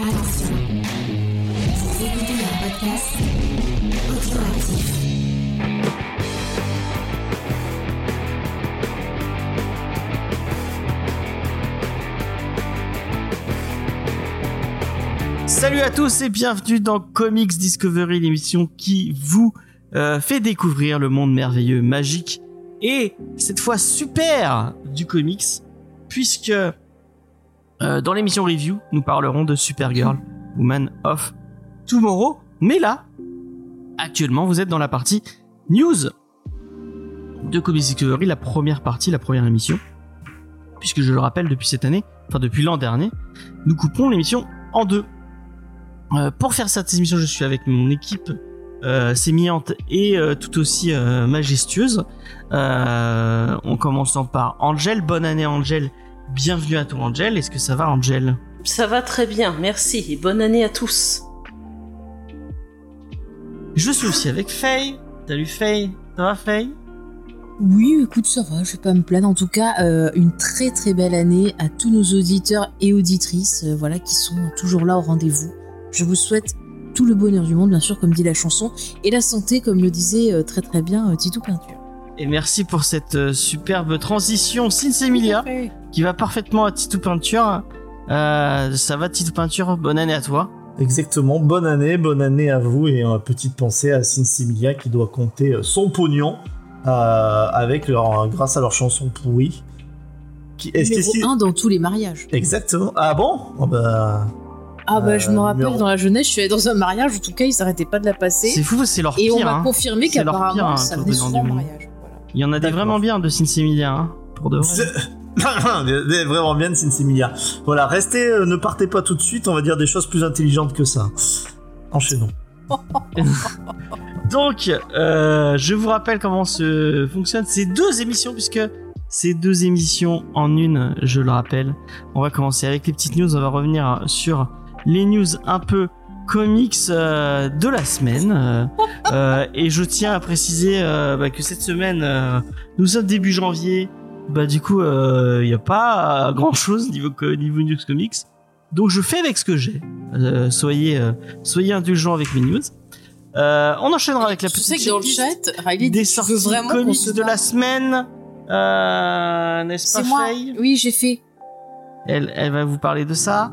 Écoutez podcast. Salut à tous et bienvenue dans Comics Discovery, l'émission qui vous euh, fait découvrir le monde merveilleux, magique et cette fois super du comics, puisque euh, dans l'émission review, nous parlerons de Supergirl, Woman of Tomorrow. Mais là, actuellement, vous êtes dans la partie news de Comics Discovery, la première partie, la première émission, puisque je le rappelle depuis cette année, enfin depuis l'an dernier, nous coupons l'émission en deux. Euh, pour faire cette émission, je suis avec mon équipe euh, sémillante et euh, tout aussi euh, majestueuse. Euh, en commençant par Angel. Bonne année Angel. Bienvenue à toi Angel. Est-ce que ça va Angel Ça va très bien, merci et bonne année à tous. Je suis aussi avec Faye. Salut Faye. Ça va Faye Oui, écoute, ça va, je vais pas me plaindre. En tout cas, euh, une très très belle année à tous nos auditeurs et auditrices, euh, voilà, qui sont toujours là au rendez-vous. Je vous souhaite tout le bonheur du monde, bien sûr, comme dit la chanson, et la santé, comme le disait euh, très très bien euh, Titou Peinture. Et merci pour cette euh, superbe transition Sinsemilia qui va parfaitement à Titou Peinture. Euh, ça va Titou Peinture? Bonne année à toi. Exactement, bonne année, bonne année à vous et petite pensée à Sinsimilia qui doit compter euh, son pognon euh, avec leur, grâce à leur chanson pourrie. Qui, est-ce Numéro qui- 1 dans tous les mariages. Exactement. Ah bon? Oh bah, Ah bah, je me rappelle, numéro- dans la jeunesse, je suis allée dans un mariage, en tout cas, ils s'arrêtaient pas de la passer. C'est fou, c'est leur Et pire. on m'a hein. confirmé qu'apparemment, hein, ça venait souvent mariage. Il y en a des vraiment bien de Sinsemilia, hein, pour de vrai. Des- des- vraiment bien de Sinsimilia. Voilà, restez, euh, ne partez pas tout de suite, on va dire des choses plus intelligentes que ça. Enchaînons. Donc, euh, je vous rappelle comment se fonctionne ces deux émissions, puisque ces deux émissions en une, je le rappelle. On va commencer avec les petites news, on va revenir sur les news un peu comics euh, de la semaine. Euh, euh, et je tiens à préciser bah, que cette semaine, nous sommes début janvier. Bah du coup, il n'y a pas grand chose niveau, niveau news comics. Donc je fais avec ce que j'ai. Soyez, soyez indulgents avec mes news. On enchaînera avec la Tu petite sais que dans le chat, Riley, des sorties comics de la semaine. N'est-ce pas C'est moi. Faye? Oui, j'ai fait. elle, elle va vous parler de ça.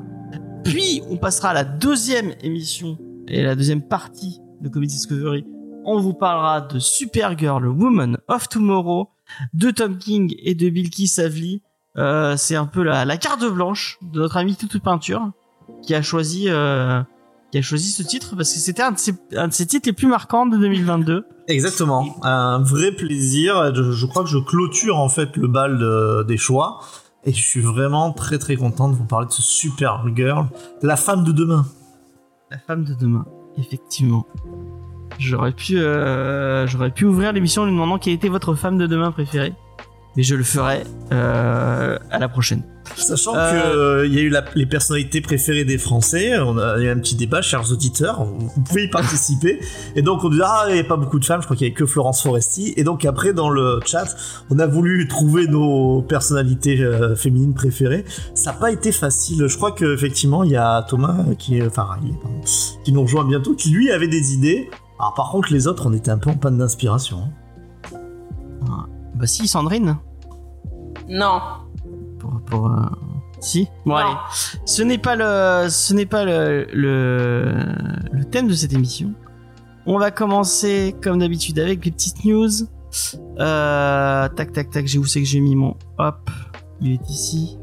Puis on passera à la deuxième émission et la deuxième partie de Comedy Discovery. On vous parlera de Supergirl, Woman of Tomorrow, de Tom King et de Bilky Savli. Euh, c'est un peu la, la carte blanche de notre ami Toutou Peinture qui a choisi euh, qui a choisi ce titre parce que c'était un, un de ses titres les plus marquants de 2022. Exactement, un vrai plaisir. Je, crois que je clôture en fait le bal de- des choix. Et je suis vraiment très très content de vous parler de ce super girl, la femme de demain. La femme de demain, effectivement. J'aurais pu, euh, j'aurais pu ouvrir l'émission en lui demandant quelle était votre femme de demain préférée, mais je le ferai euh, à la prochaine. Sachant Euh, que euh, il y a eu la- les personnalités préférées des Français, on a eu un petit débat, chers auditeurs, vous, pouvez y participer. et donc on dit ah il n'y a pas beaucoup de femmes, je crois qu'il y avait que Florence Foresti. Et donc après dans le chat, on a voulu trouver nos personnalités euh, féminines préférées. Ça n'a pas été facile. Je crois que effectivement il y a Thomas qui, est- enfin Riley, pardon, qui nous rejoint bientôt, qui lui avait des idées. Alors par contre les autres on était un peu en panne d'inspiration. hein. Bah si, Sandrine. Non. Pour, pour, euh, Si. Bon Non. allez. Ce n'est pas le, ce n'est pas le, le, le thème de cette émission. On va commencer comme d'habitude avec les petites news. Euh, tac tac tac. J'ai où c'est que j'ai mis mon. Hop. Il est ici.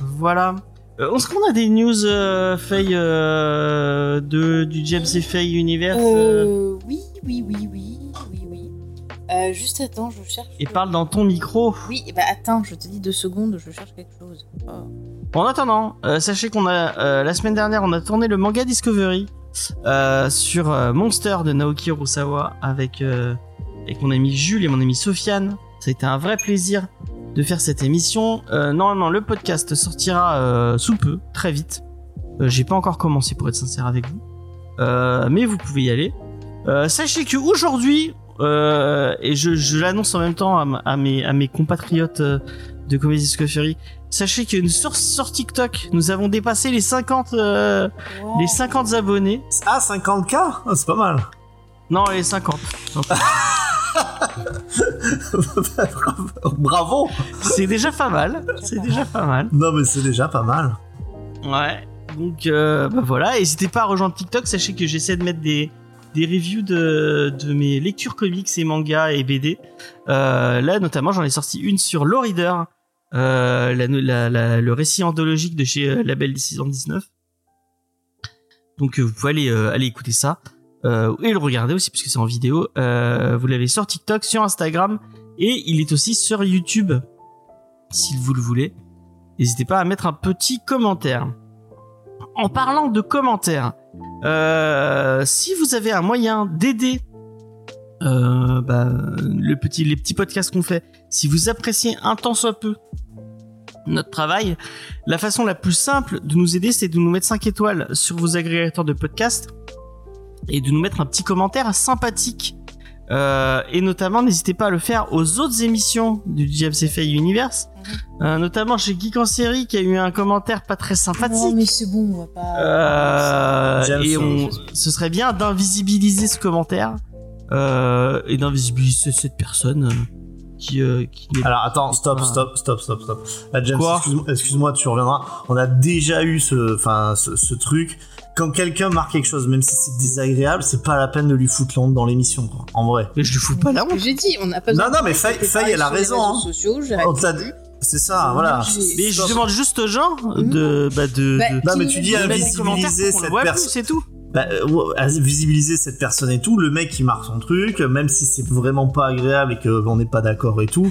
Voilà. Euh, Est-ce qu'on a des news euh, Faye euh, de du James et Faye Universe oui, oui, oui, oui. Euh, juste attends, je cherche. et parle dans ton micro. Oui, bah attends, je te dis deux secondes, je cherche quelque chose. Oh. En attendant, euh, sachez qu'on a euh, la semaine dernière, on a tourné le manga Discovery sur Monster de Naoki Urasawa avec euh, avec mon ami Jules et mon ami Sofiane. Ça a été un vrai plaisir de faire cette émission. Normalement, le podcast sortira sous peu, très vite. J'ai pas encore commencé pour être sincère avec vous, mais vous pouvez y aller. Sachez que aujourd'hui, euh, et je, je l'annonce en même temps à, mes, à mes compatriotes euh, de Comedy Discovery, sachez que sur, sur TikTok, nous avons dépassé les 50, euh, les 50 abonnés. Ah, 50k Ah, C'est pas mal. Non, les 50. Bravo C'est déjà pas mal. C'est déjà pas mal. Non, mais c'est déjà pas mal. Ouais. Donc euh, bah voilà, n'hésitez pas à rejoindre TikTok. Sachez que j'essaie de mettre des des reviews de, de mes lectures comics et mangas et BD. Euh, là, notamment, j'en ai sorti une sur Law Reader, euh, la, la, la- le récit anthologique de chez euh, Label 619. Donc, euh, vous pouvez aller, euh, aller écouter ça. Et le regarder aussi, puisque c'est en vidéo. Vous l'avez sur TikTok, sur Instagram, et il est aussi sur YouTube, si vous le voulez. N'hésitez pas à mettre un petit commentaire. En parlant de commentaires, euh, si vous avez un moyen d'aider euh, bah, le petit, les petits podcasts qu'on fait, si vous appréciez un tant soit peu notre travail, la façon la plus simple de nous aider, c'est de nous mettre 5 étoiles sur vos agrégateurs de podcasts et de nous mettre un petit commentaire sympathique. Euh, et notamment, n'hésitez pas à le faire aux autres émissions du JMCFA Universe, Euh, notamment chez Geek en série qui a eu un commentaire pas très sympathique. Non, mais c'est bon, on va pas. Euh, et on, ce serait bien d'invisibiliser ce commentaire euh, et d'invisibiliser cette personne euh, qui, euh, qui n'est Alors attends, stop, stop, stop, stop, stop. Là, James, excuse-moi, tu reviendras. On a déjà eu ce, enfin, ce, ce truc. Quand quelqu'un marque quelque chose, même si c'est désagréable, c'est pas la peine de lui foutre l'onde dans l'émission, quoi. En vrai. Mais je lui fous pas la honte. J'ai dit, on n'a pas Non, besoin non, de mais Faye- Faye, elle a raison, hein. sociaux, On t'a dit- C'est ça, voilà. Mais je demande juste aux gens de, bah, de, Bah, de- Non, mais tu dis invisibiliser cette personne. c'est tout. Bah, euh, à visibiliser cette personne et tout, le mec qui marque son truc, même si c'est vraiment pas agréable et qu'on n'est pas d'accord et tout,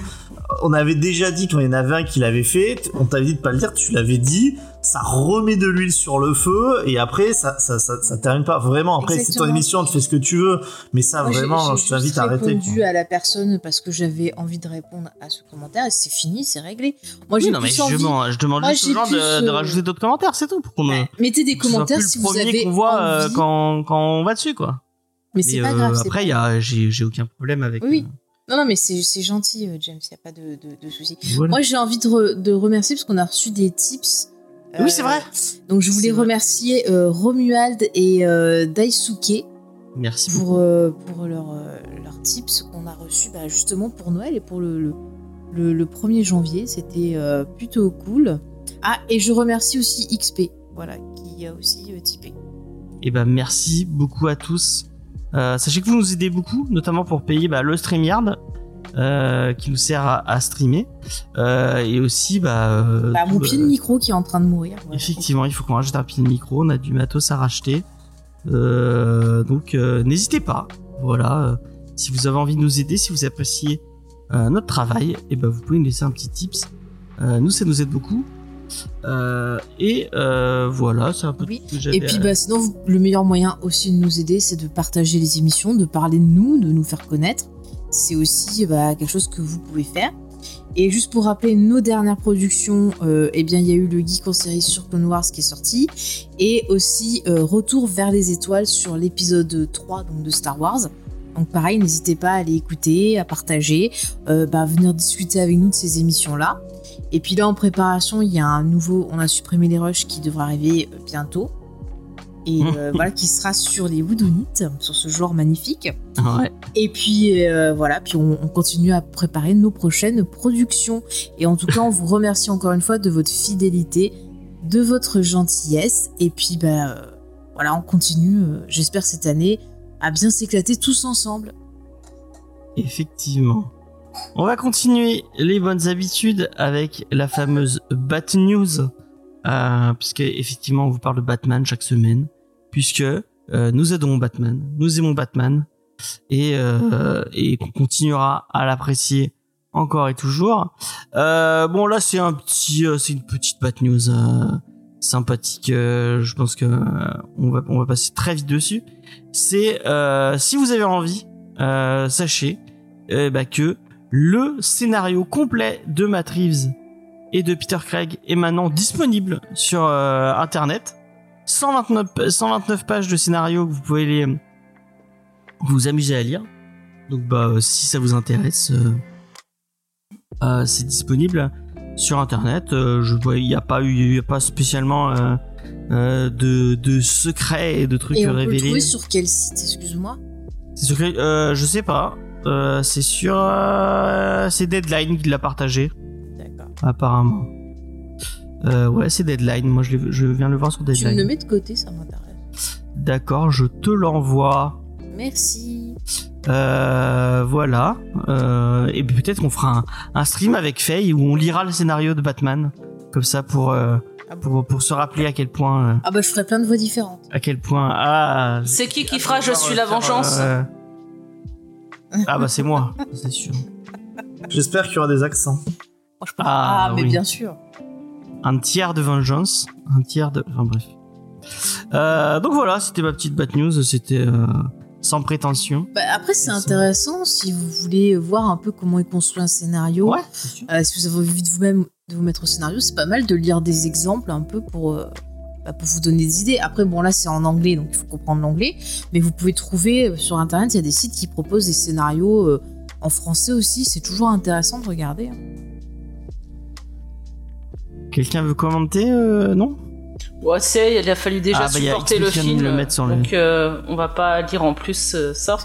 on avait déjà dit quand il y en avait un qui l'avait fait, on t'avait dit de pas le dire, tu l'avais dit, ça remet de l'huile sur le feu et après ça ça, ça, ça termine pas vraiment. Après c'est ton émission, tu fais ce que tu veux, mais ça Moi, j'ai- vraiment, j'ai je t'invite à arrêter. répondu à la personne parce que j'avais envie de répondre à ce commentaire et c'est fini, c'est réglé. Moi, j'ai Oui, non, mais je, demande- je demande Moi, juste aux gens de, de euh, rajouter d'autres commentaires, c'est tout. Pour qu'on me- Mettez des commentaires si vous avez qu'on voit euh, envie. quand, quand on va dessus, quoi. Mais c'est pas euh, grave. Après, pas il y a, j'ai, j'ai aucun problème avec. Oui. euh, Non, non, mais c'est gentil, euh, James, il n'y a pas de, de, de souci. voilà. Moi, j'ai envie de, re- de remercier parce qu'on a reçu des tips. Oui, Euh, c'est vrai. Donc, je voulais remercier euh, Romuald et euh, Daisuke Merci beaucoup. pour, euh, pour leurs euh, leurs tips qu'on a reçus bah, justement pour Noël et pour le, le, le- le 1er janvier. C'était euh, plutôt cool. Ah, et je remercie aussi XP, voilà, qui a aussi euh, typé. Et ben merci beaucoup à tous. Euh, sachez que vous nous aidez beaucoup, notamment pour payer bah, le StreamYard euh, qui nous sert à, à streamer, Euh, et aussi bah, euh, Bah, mon tout, pied de euh, micro qui est en train de mourir. Effectivement, il faut qu'on rajoute un pied de micro. On a du matos à racheter, donc n'hésitez pas. Voilà, si vous avez envie de nous aider, si vous appréciez notre travail, et ben vous pouvez nous laisser un petit tips. Nous, ça nous aide beaucoup. Euh, et euh, voilà, c'est un peu Oui. tout ce que j'avais Et puis, bah, sinon, vous- le meilleur moyen aussi de nous aider, c'est de partager les émissions, de parler de nous, de nous faire connaître. C'est aussi bah, quelque chose que vous pouvez faire. Et juste pour rappeler nos dernières productions, euh, eh il y a eu le Geek en série sur Clone Wars qui est sorti, et aussi euh, Retour vers les étoiles sur l'épisode 3 donc de Star Wars. Donc pareil, n'hésitez pas à aller écouter, à partager, euh, bah, venir discuter avec nous de ces émissions-là. Et puis là, en préparation, il y a un nouveau, on a supprimé les rushs qui devra arriver euh, bientôt. Et euh, voilà, qui sera sur les Woodonites, sur ce genre magnifique. Ouais. Et puis euh, voilà, puis on, on continue à préparer nos prochaines productions. Et en tout cas, on vous remercie encore une fois de votre fidélité, de votre gentillesse. Et puis bah euh, voilà, on continue, j'espère cette année, à bien s'éclater tous ensemble. Effectivement. On va continuer les bonnes habitudes avec la fameuse Bat News, euh, puisque effectivement on vous parle de Batman chaque semaine, puisque euh, nous aidons Batman, nous aimons Batman, et, euh, et qu'on continuera à l'apprécier encore et toujours. Euh, bon là c'est un petit, euh, c'est une petite Bat News euh, sympathique. je pense que on va on va passer très vite dessus. C'est si vous avez envie, sachez bah, que le scénario complet de Matt Reeves et de Peter Craig est maintenant disponible sur euh, internet. 129, pa- 129 pages de scénario que vous pouvez les, vous amuser à lire. Donc bah euh, si ça vous intéresse, euh, c'est disponible. sur internet. Je vois, il n'y a pas eu, il y a pas spécialement de, de secrets et de trucs Et on peut le révélés. trouver sur quel site, excuse-moi? C'est euh, je sais pas. Euh, c'est sur, euh, c'est Deadline qui l'a partagé. Apparemment. Euh, ouais, c'est Deadline. Moi, je, je viens le voir sur Tu me le Deadline. mets de côté, ça m'intéresse. D'accord, je te l'envoie. Merci. Euh, voilà. Euh, et puis peut-être qu'on fera un, un stream avec Faye où on lira le scénario de Batman, comme ça pour euh, Ah bon pour, pour se rappeler à quel point euh, Ah bah je ferai plein de voix différentes. à quel point ah C'est qui qui fera Je suis la vengeance euh, ah bah c'est moi, c'est sûr. J'espère qu'il y aura des accents. Moi, je peux- Ah, Ah, mais oui. bien sûr. Un tiers de vengeance, un tiers de enfin bref. Euh, donc voilà, c'était ma petite bat news, c'était euh, sans prétention. Bah, après, c'est intéressant si vous voulez voir un peu comment est construit un scénario. Ouais. Euh, si vous avez envie de vous-même de vous mettre au scénario, c'est pas mal de lire des exemples un peu pour, bah, pour vous donner des idées. Après, bon, là, c'est en anglais, donc il faut comprendre l'anglais. Mais vous pouvez trouver sur Internet, il y a des sites qui proposent des scénarios en français aussi. C'est toujours intéressant de regarder. hein. Quelqu'un veut commenter euh, Non? Ouais, c'est, il a fallu déjà Ah, bah, il y a supporter le film. le mettre sur le- donc, euh, on va pas lire en plus euh, ça.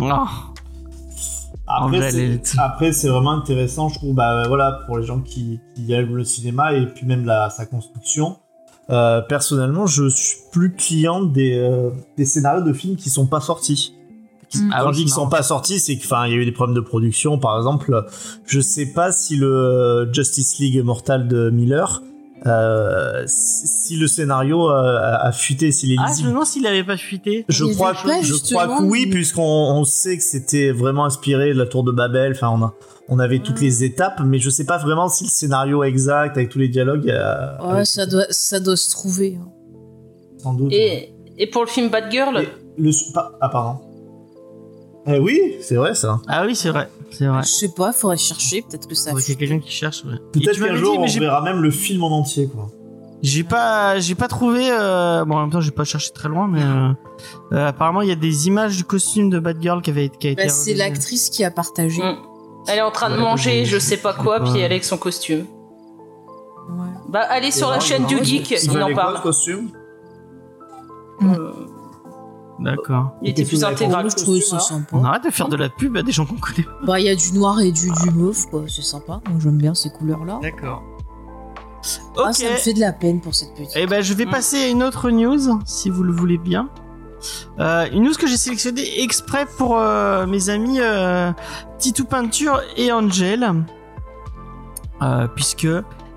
Ah. Après, c'est- est- après, c'est vraiment intéressant, je trouve, bah, voilà, pour les gens qui, qui aiment le cinéma et puis même la, sa construction. Euh, personnellement, je suis plus client des, euh, des scénarios de films qui sont pas sortis. Qui- Mm. Ah Quand je dis qu'ils sont pas sortis, c'est qu'il y a eu des problèmes de production, par exemple. Je sais pas si le Justice League Immortal de Miller, euh, si le scénario euh, a, a fuité, s'il est Ah, je lisible. me demande s'il avait pas fuité. Je Il crois, que, pas je crois que oui, puisqu'on on sait que c'était vraiment inspiré de la tour de Babel. Enfin, on, a, on avait toutes les étapes, mais je sais pas vraiment si le scénario exact avec tous les dialogues. euh, Ouais, avec- ça doit, ça doit se trouver. hein. sans doute. Et, et pour le film Bad Girl, Et le ah pardon. Eh oui, c'est vrai ça. Ah oui, c'est vrai, c'est vrai. Je sais pas, faudrait chercher. Peut-être que ça. Ouais, qu'il y a quelqu'un qui cherche. ouais. Peut-être qu'un jour dit, mais on verra même le film en entier, quoi. J'ai pas, j'ai pas trouvé. euh, Bon, en même temps, j'ai pas cherché très loin, mais euh, euh, apparemment, il y a des images du costume de Batgirl qui avait qui a été. Bah, c'est l'actrice qui a partagé. Mm. elle est en train de manger, je- sais pas quoi, pas. puis elle est avec son costume. Ouais. Bah, allez sur la chaîne il du geek, il il en parle. costume? Euh, D'accord. il était plus intégral. Je trouvais ça sympa. On arrête de faire de la pub à des gens qu'on connaît. Bah, il y a du noir et du, du mauve, quoi. C'est sympa. Moi, j'aime bien ces couleurs-là. D'accord. Ah, Ok. ça me fait de la peine pour cette petite. Eh ben, je vais Mm. passer à une autre news, si vous le voulez bien. Euh, une news que j'ai sélectionnée exprès pour euh, mes amis euh, Titou Peinture et Angel, Euh, puisque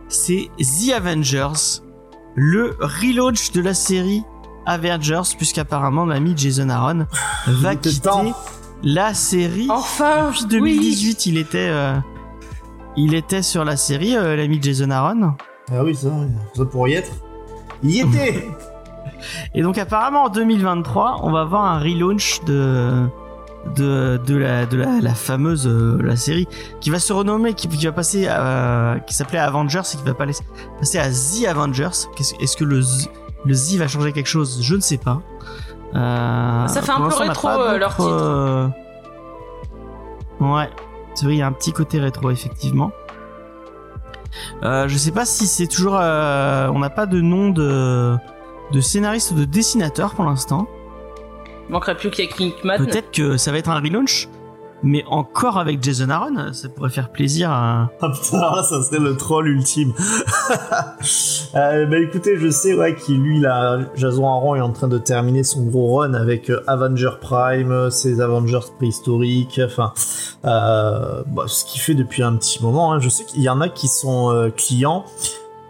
c'est The Avengers, le relaunch de la série Avengers, puisqu'apparemment l'ami Jason Aaron va quitter temps. la série. Enfin, Depuis oui. 2018, il était, euh, il était sur la série, euh, l'ami Jason Aaron. Ah oui, ça, ça pour y être. Il y était. Et donc apparemment en 2023, on va avoir un relaunch de de, de la de la, la fameuse euh, la série qui va se renommer qui, qui va passer à, qui s'appelait Avengers et qui va pas laisser- passer à The Avengers. Qu'est-ce- Est-ce que le le Z va changer quelque chose Je ne sais pas. Euh, Ça fait un peu rétro, euh, leur titre. euh, Ouais, c'est vrai, il y a un petit côté rétro effectivement. Je sais pas si c'est toujours. on n'a pas de nom de de scénariste ou de dessinateur pour l'instant. Il manquerait plus qu'il y ait. Peut-être que ça va être un relaunch, mais encore avec Jason Aaron, ça pourrait faire plaisir à. Ah putain, ça serait le troll ultime. euh, bah écoutez, je sais ouais, qu'il lui, là, Jason Aaron est en train de terminer son gros run avec euh, Avenger Prime, euh, ses Avengers préhistoriques, enfin, euh, bah, ce qu'il fait depuis un petit moment. hein. Je sais qu'il y en a qui sont clients.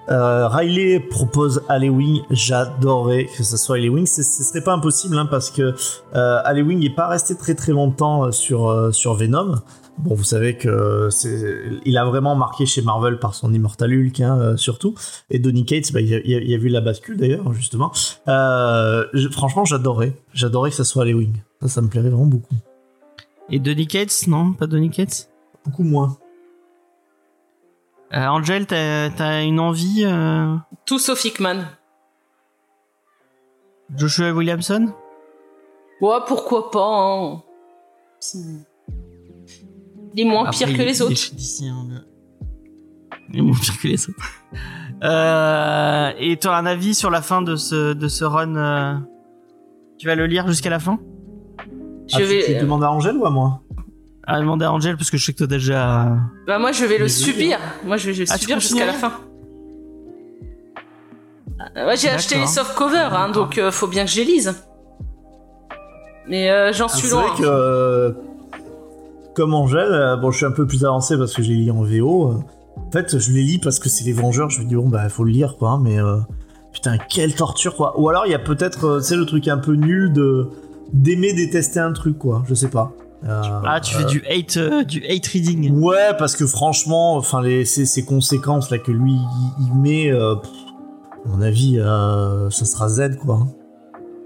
Euh, Riley propose Halloween, j'adorerais que ça soit Halloween, ce ce serait pas impossible hein, parce que euh, Halloween n'est pas resté très très longtemps euh, sur, euh, sur Venom. Bon, vous savez que c'est, il a vraiment marqué chez Marvel par son Immortal Hulk, hein, surtout. Et Donny Cates, bah, il, a, il vu la bascule d'ailleurs, justement. Je- franchement, j'adorais. J'adorais que ça soit Halloween. Ça, ça me plairait vraiment beaucoup. Et Donny Cates, non? Pas Donny Cates? Beaucoup moins. Euh, Angel, t'as t'as une envie euh, Tout sauf Hickman. Joshua Williamson? Ouais, pourquoi pas, hein. C'est- Il est moins Après, pire que les autres. hein, le- Il est moins pire que les autres. Euh, et toi, un avis sur la fin de ce, de ce run euh, Tu vas le lire jusqu'à la fin? Je Ah, tu- vais. Tu demandes à Angèle ou à moi? À demander à Angel, parce que je sais que toi déjà. Bah moi je vais le Mais subir. Moi je vais le Ah, tu subir jusqu'à la fin. Ah, Ouais, j'ai acheté les soft covers, hein, donc euh, faut bien que je les lise. Mais euh, j'en Ah, suis C'est loin. vrai que, euh, comme Angèle, euh, bon, je suis un peu plus avancé parce que j'ai lu en VO. euh, En fait, je les lis parce que c'est les Vengeurs. Je me dis, bon, bah, faut le lire, quoi. Mais euh, putain, quelle torture, quoi. Ou alors, il y a peut-être, euh, tu sais, le truc un peu nul de d'aimer détester un truc, quoi. Je sais pas. Euh, Ah, tu fais du hate, euh, du hate reading. Ouais, parce que franchement, enfin, les, ces, ces conséquences là que lui il, met, euh, pff, à mon avis, euh, ça sera Z quoi.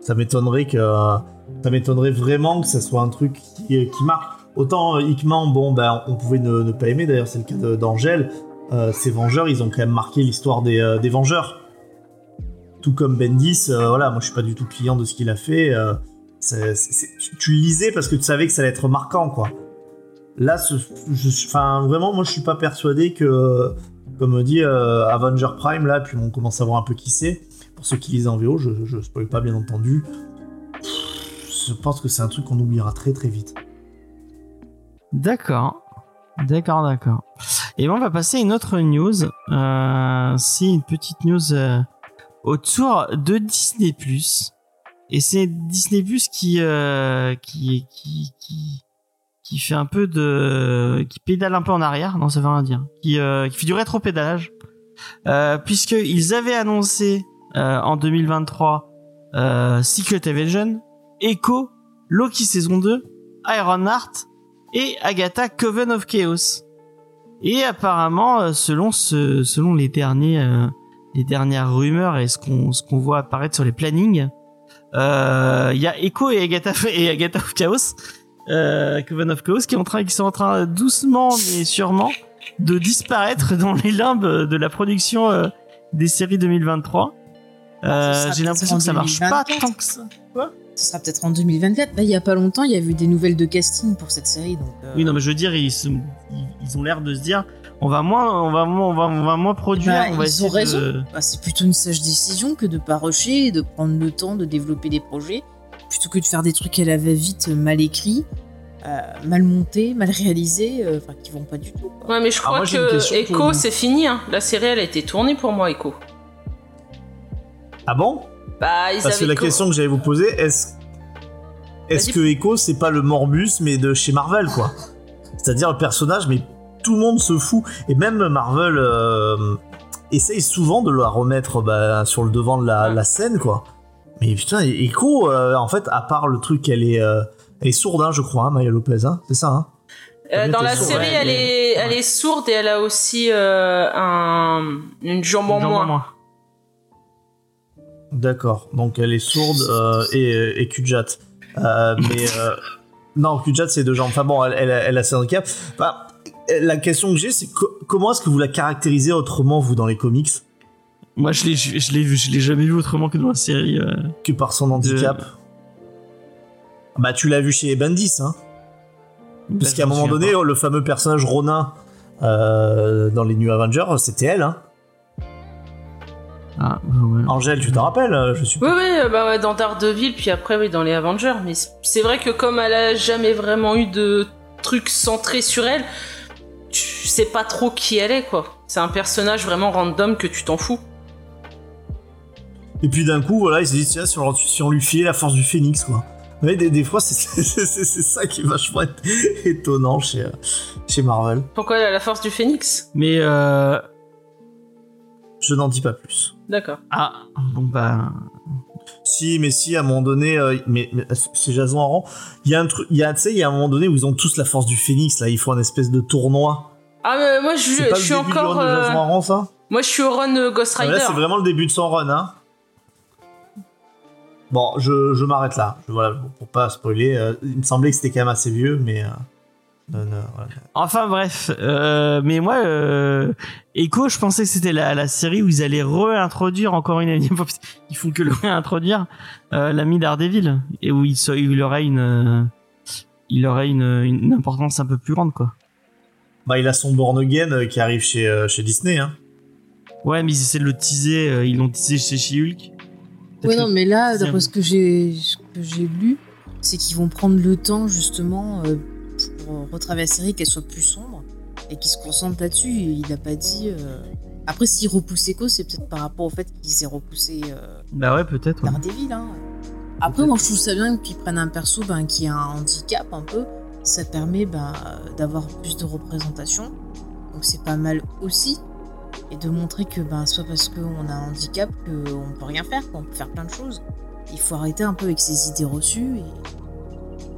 Ça m'étonnerait que, ça m'étonnerait vraiment que ça soit un truc qui, qui marque. Autant euh, Hickman, bon, ben, on pouvait ne, ne pas aimer. D'ailleurs, c'est le cas d'Angèle. Euh, ces Vengeurs, ils ont quand même marqué l'histoire des, euh, des Vengeurs. Tout comme Bendis, euh, voilà, moi je suis pas du tout client de ce qu'il a fait. Tu, lisais parce que tu savais que ça allait être marquant, quoi. Là, je, enfin, vraiment, moi, je suis pas persuadé que, comme dit euh, Avenger Prime, là, puis on commence à voir un peu qui c'est. Pour ceux qui lisent en VO, je, je spoil pas, bien entendu. Je pense que c'est un truc qu'on oubliera très très vite. D'accord. D'accord, d'accord. Et bon, on va passer à une autre news. Euh, c'est une petite news euh, autour de Disney+. Et c'est Disney+, qui, euh, qui, qui, qui, qui fait un peu de... qui pédale un peu en arrière. Non, ça veut rien dire. Qui, euh, qui fait du rétro-pédalage. Euh, puisqu'ils avaient annoncé euh, en 2023 euh, Secret Invasion, Echo, Loki saison 2, Ironheart et Agatha Coven of Chaos. Et apparemment, euh, selon ce, selon les derniers, euh, les dernières rumeurs et ce qu'on, ce qu'on voit apparaître sur les plannings, euh, il y a Echo et Agatha et Agatha of Chaos, euh, Coven of Chaos, qui, est en train, qui sont en train doucement mais sûrement de disparaître dans les limbes de la production euh, des séries 2023. Euh, j'ai l'impression que ça marche pas 2024. tant que ça. Ce sera peut-être en 2024. Là, il y a pas longtemps, il y a eu des nouvelles de casting pour cette série. Donc, euh, Oui, non, mais je veux dire, ils, se- ils, ils ont l'air de se dire, on va moins, on va moins, on va, on va moins produire. bah, on va ils essayer ont raison. de- Bah, c'est plutôt une sage décision que de pas rusher et de prendre le temps de développer des projets plutôt que de faire des trucs à la va-vite, mal écrits, euh, mal montés, mal réalisés, euh, enfin qui vont pas du tout. quoi. Ouais, mais je Ah, crois moi, que Echo c'est fini. Hein. La série elle a été tournée pour moi, Echo. Ah bon? Bah ils Parce que la co- question que j'allais vous poser, est-ce est-ce que Echo c'est pas le Morbus mais de chez Marvel quoi? C'est-à-dire le personnage mais tout le monde se fout et même Marvel euh, essaye souvent de la remettre bah, sur le devant de la, Ouais. la scène quoi. Mais putain Echo euh, en fait à part le truc elle est euh, elle est sourde hein, je crois hein, Maya Lopez hein, c'est ça hein Euh, dans la sourde, série, ouais, elle, est, est- elle est sourde et elle a aussi euh, un, une jambe en moins. moins. D'accord, donc elle est sourde euh, et, et Kujat. Euh, mais euh, non, Kujat c'est deux jambes. Enfin bon, elle, elle, elle a ses handicaps. Enfin, la question que j'ai, c'est co- comment est-ce que vous la caractérisez autrement, vous, dans les comics, Moi, je l'ai, je l'ai vu, je l'ai jamais vu autrement que dans la série. euh. que par son handicap Bah, tu l'as vu chez Bendis, hein Parce Bah, qu'à un moment donné, pas. le fameux personnage Ronin euh, dans les New Avengers, c'était elle, hein Ah, bah ouais. Angèle, tu t'en rappelles, euh, je suis Oui, oui, bah ouais, dans Daredevil, puis après, oui, dans les Avengers. Mais c'est vrai que comme elle a jamais vraiment eu de truc centré sur elle, tu sais pas trop qui elle est, quoi. C'est un personnage vraiment random que tu t'en fous. Et puis d'un coup, voilà, ils se disent, tiens, si on, si on lui filait la force du phénix, quoi. Ouais, des, des fois, c'est ça qui est vachement étonnant chez, euh, chez Marvel. Pourquoi elle a la force du phénix? Mais euh... Je n'en dis pas plus. D'accord. ah, bon bah, Si, mais si, à un moment donné, euh, mais, mais c'est Jason Aaron. Il y a un truc, il y a, tu sais, il y a un moment donné où ils ont tous la force du phénix, là, ils font un espèce de tournoi. Ah, mais moi, je, le suis début du encore. run de euh, Jason ça? Moi, je suis au run euh, Ghost Ah, Rider. Là, c'est vraiment le début de son run, hein. Bon, je, je m'arrête là. Je- voilà, pour pas spoiler. euh, il me semblait que c'était quand même assez vieux, mais. euh, non, non, voilà. enfin bref. Euh, mais moi, euh... Echo, je pensais que c'était la, la série où ils allaient réintroduire encore une énième qu'ils font que le réintroduire euh, l'ami Daredevil et où il, il aurait une, euh, il aurait une, une importance un peu plus grande quoi. Bah, il a son Born Again qui arrive chez, euh, chez Disney. Hein. Ouais, mais ils essaient de le teaser. euh, ils l'ont teasé chez She-Hulk. Ouais, non, mais là, d'après ce que j'ai ce que j'ai lu, c'est qu'ils vont prendre le temps justement pour retravailler la série, qu'elle soit plus sombre et qu'ils se concentrent là-dessus. Il a pas dit. euh, Après, s'il repousse Echo, c'est peut-être par rapport au fait qu'il s'est repoussé euh, Bah ouais, peut-être. ouais. Daredevil. Hein. Après, moi, je trouve ça bien qu'ils prennent un perso ben, qui a un handicap un peu. Ça permet ben, d'avoir plus de représentation. Donc, c'est pas mal aussi. Et de montrer que ben, soit parce qu'on a un handicap qu'on peut rien faire, qu'on peut faire plein de choses. Il faut arrêter un peu avec ces idées reçues. Et,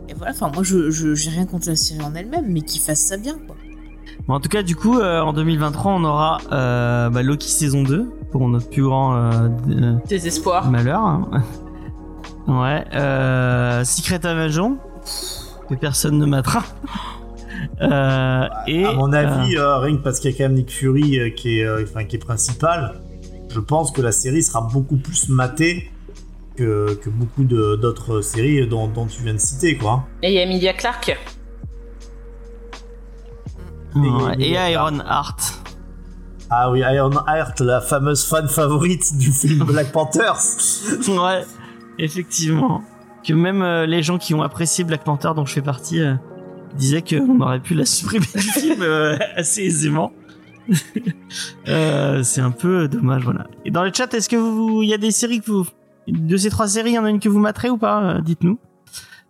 et voilà, enfin, moi, je je- j'ai rien contre la série en elle-même, mais qu'ils fassent ça bien, quoi. Bon, en tout cas, du coup, euh, en 2023, on aura euh, bah, Loki saison 2 pour notre plus grand euh, euh, Désespoir. malheur. hein. ouais. Euh, Secret Invasion que personne ne matera. Euh, et à mon avis, euh, rien que parce qu'il y a quand même Nick Fury euh, qui, est, euh, enfin, qui est principal, je pense que la série sera beaucoup plus matée que, que beaucoup de- d'autres séries dont, dont tu viens de citer, quoi. Et il y a Emilia Clarke. et- Iron Heart. Ah oui, Iron Heart, la fameuse fan favorite du film Black Panthers. ouais, effectivement. Que même euh, les gens qui ont apprécié Black Panther, dont je fais partie, euh, disaient qu'on aurait pu la supprimer du film euh, assez aisément. Euh, c'est un peu dommage, voilà. Et dans le chat, est-ce que vous, il y a des séries que vous, de ces trois séries, il y en a une que vous materez ou pas Euh, Dites-nous.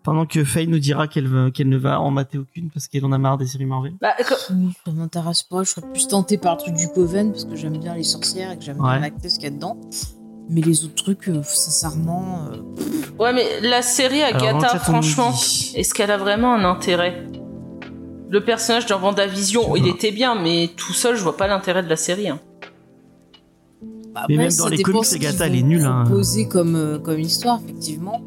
Pendant que Faye nous dira qu'elle ne va en mater aucune parce qu'elle en a marre des séries Marvel. Bah, Oui, ça m'intéresse pas. Je serais plus tentée par le truc du Coven parce que j'aime bien les sorcières et que j'aime Ouais. bien l'actrice qu'il y a dedans. Mais les autres trucs, euh, sincèrement, euh, ouais, mais la série Agatha, franchement, est-ce qu'elle a vraiment un intérêt? Le personnage dans Vendavision, il était bien, mais tout seul, je vois pas l'intérêt de la série. hein. Bah, Mais même dans les comics, Agatha, elle est nulle, hein. proposer comme, euh, comme histoire, effectivement.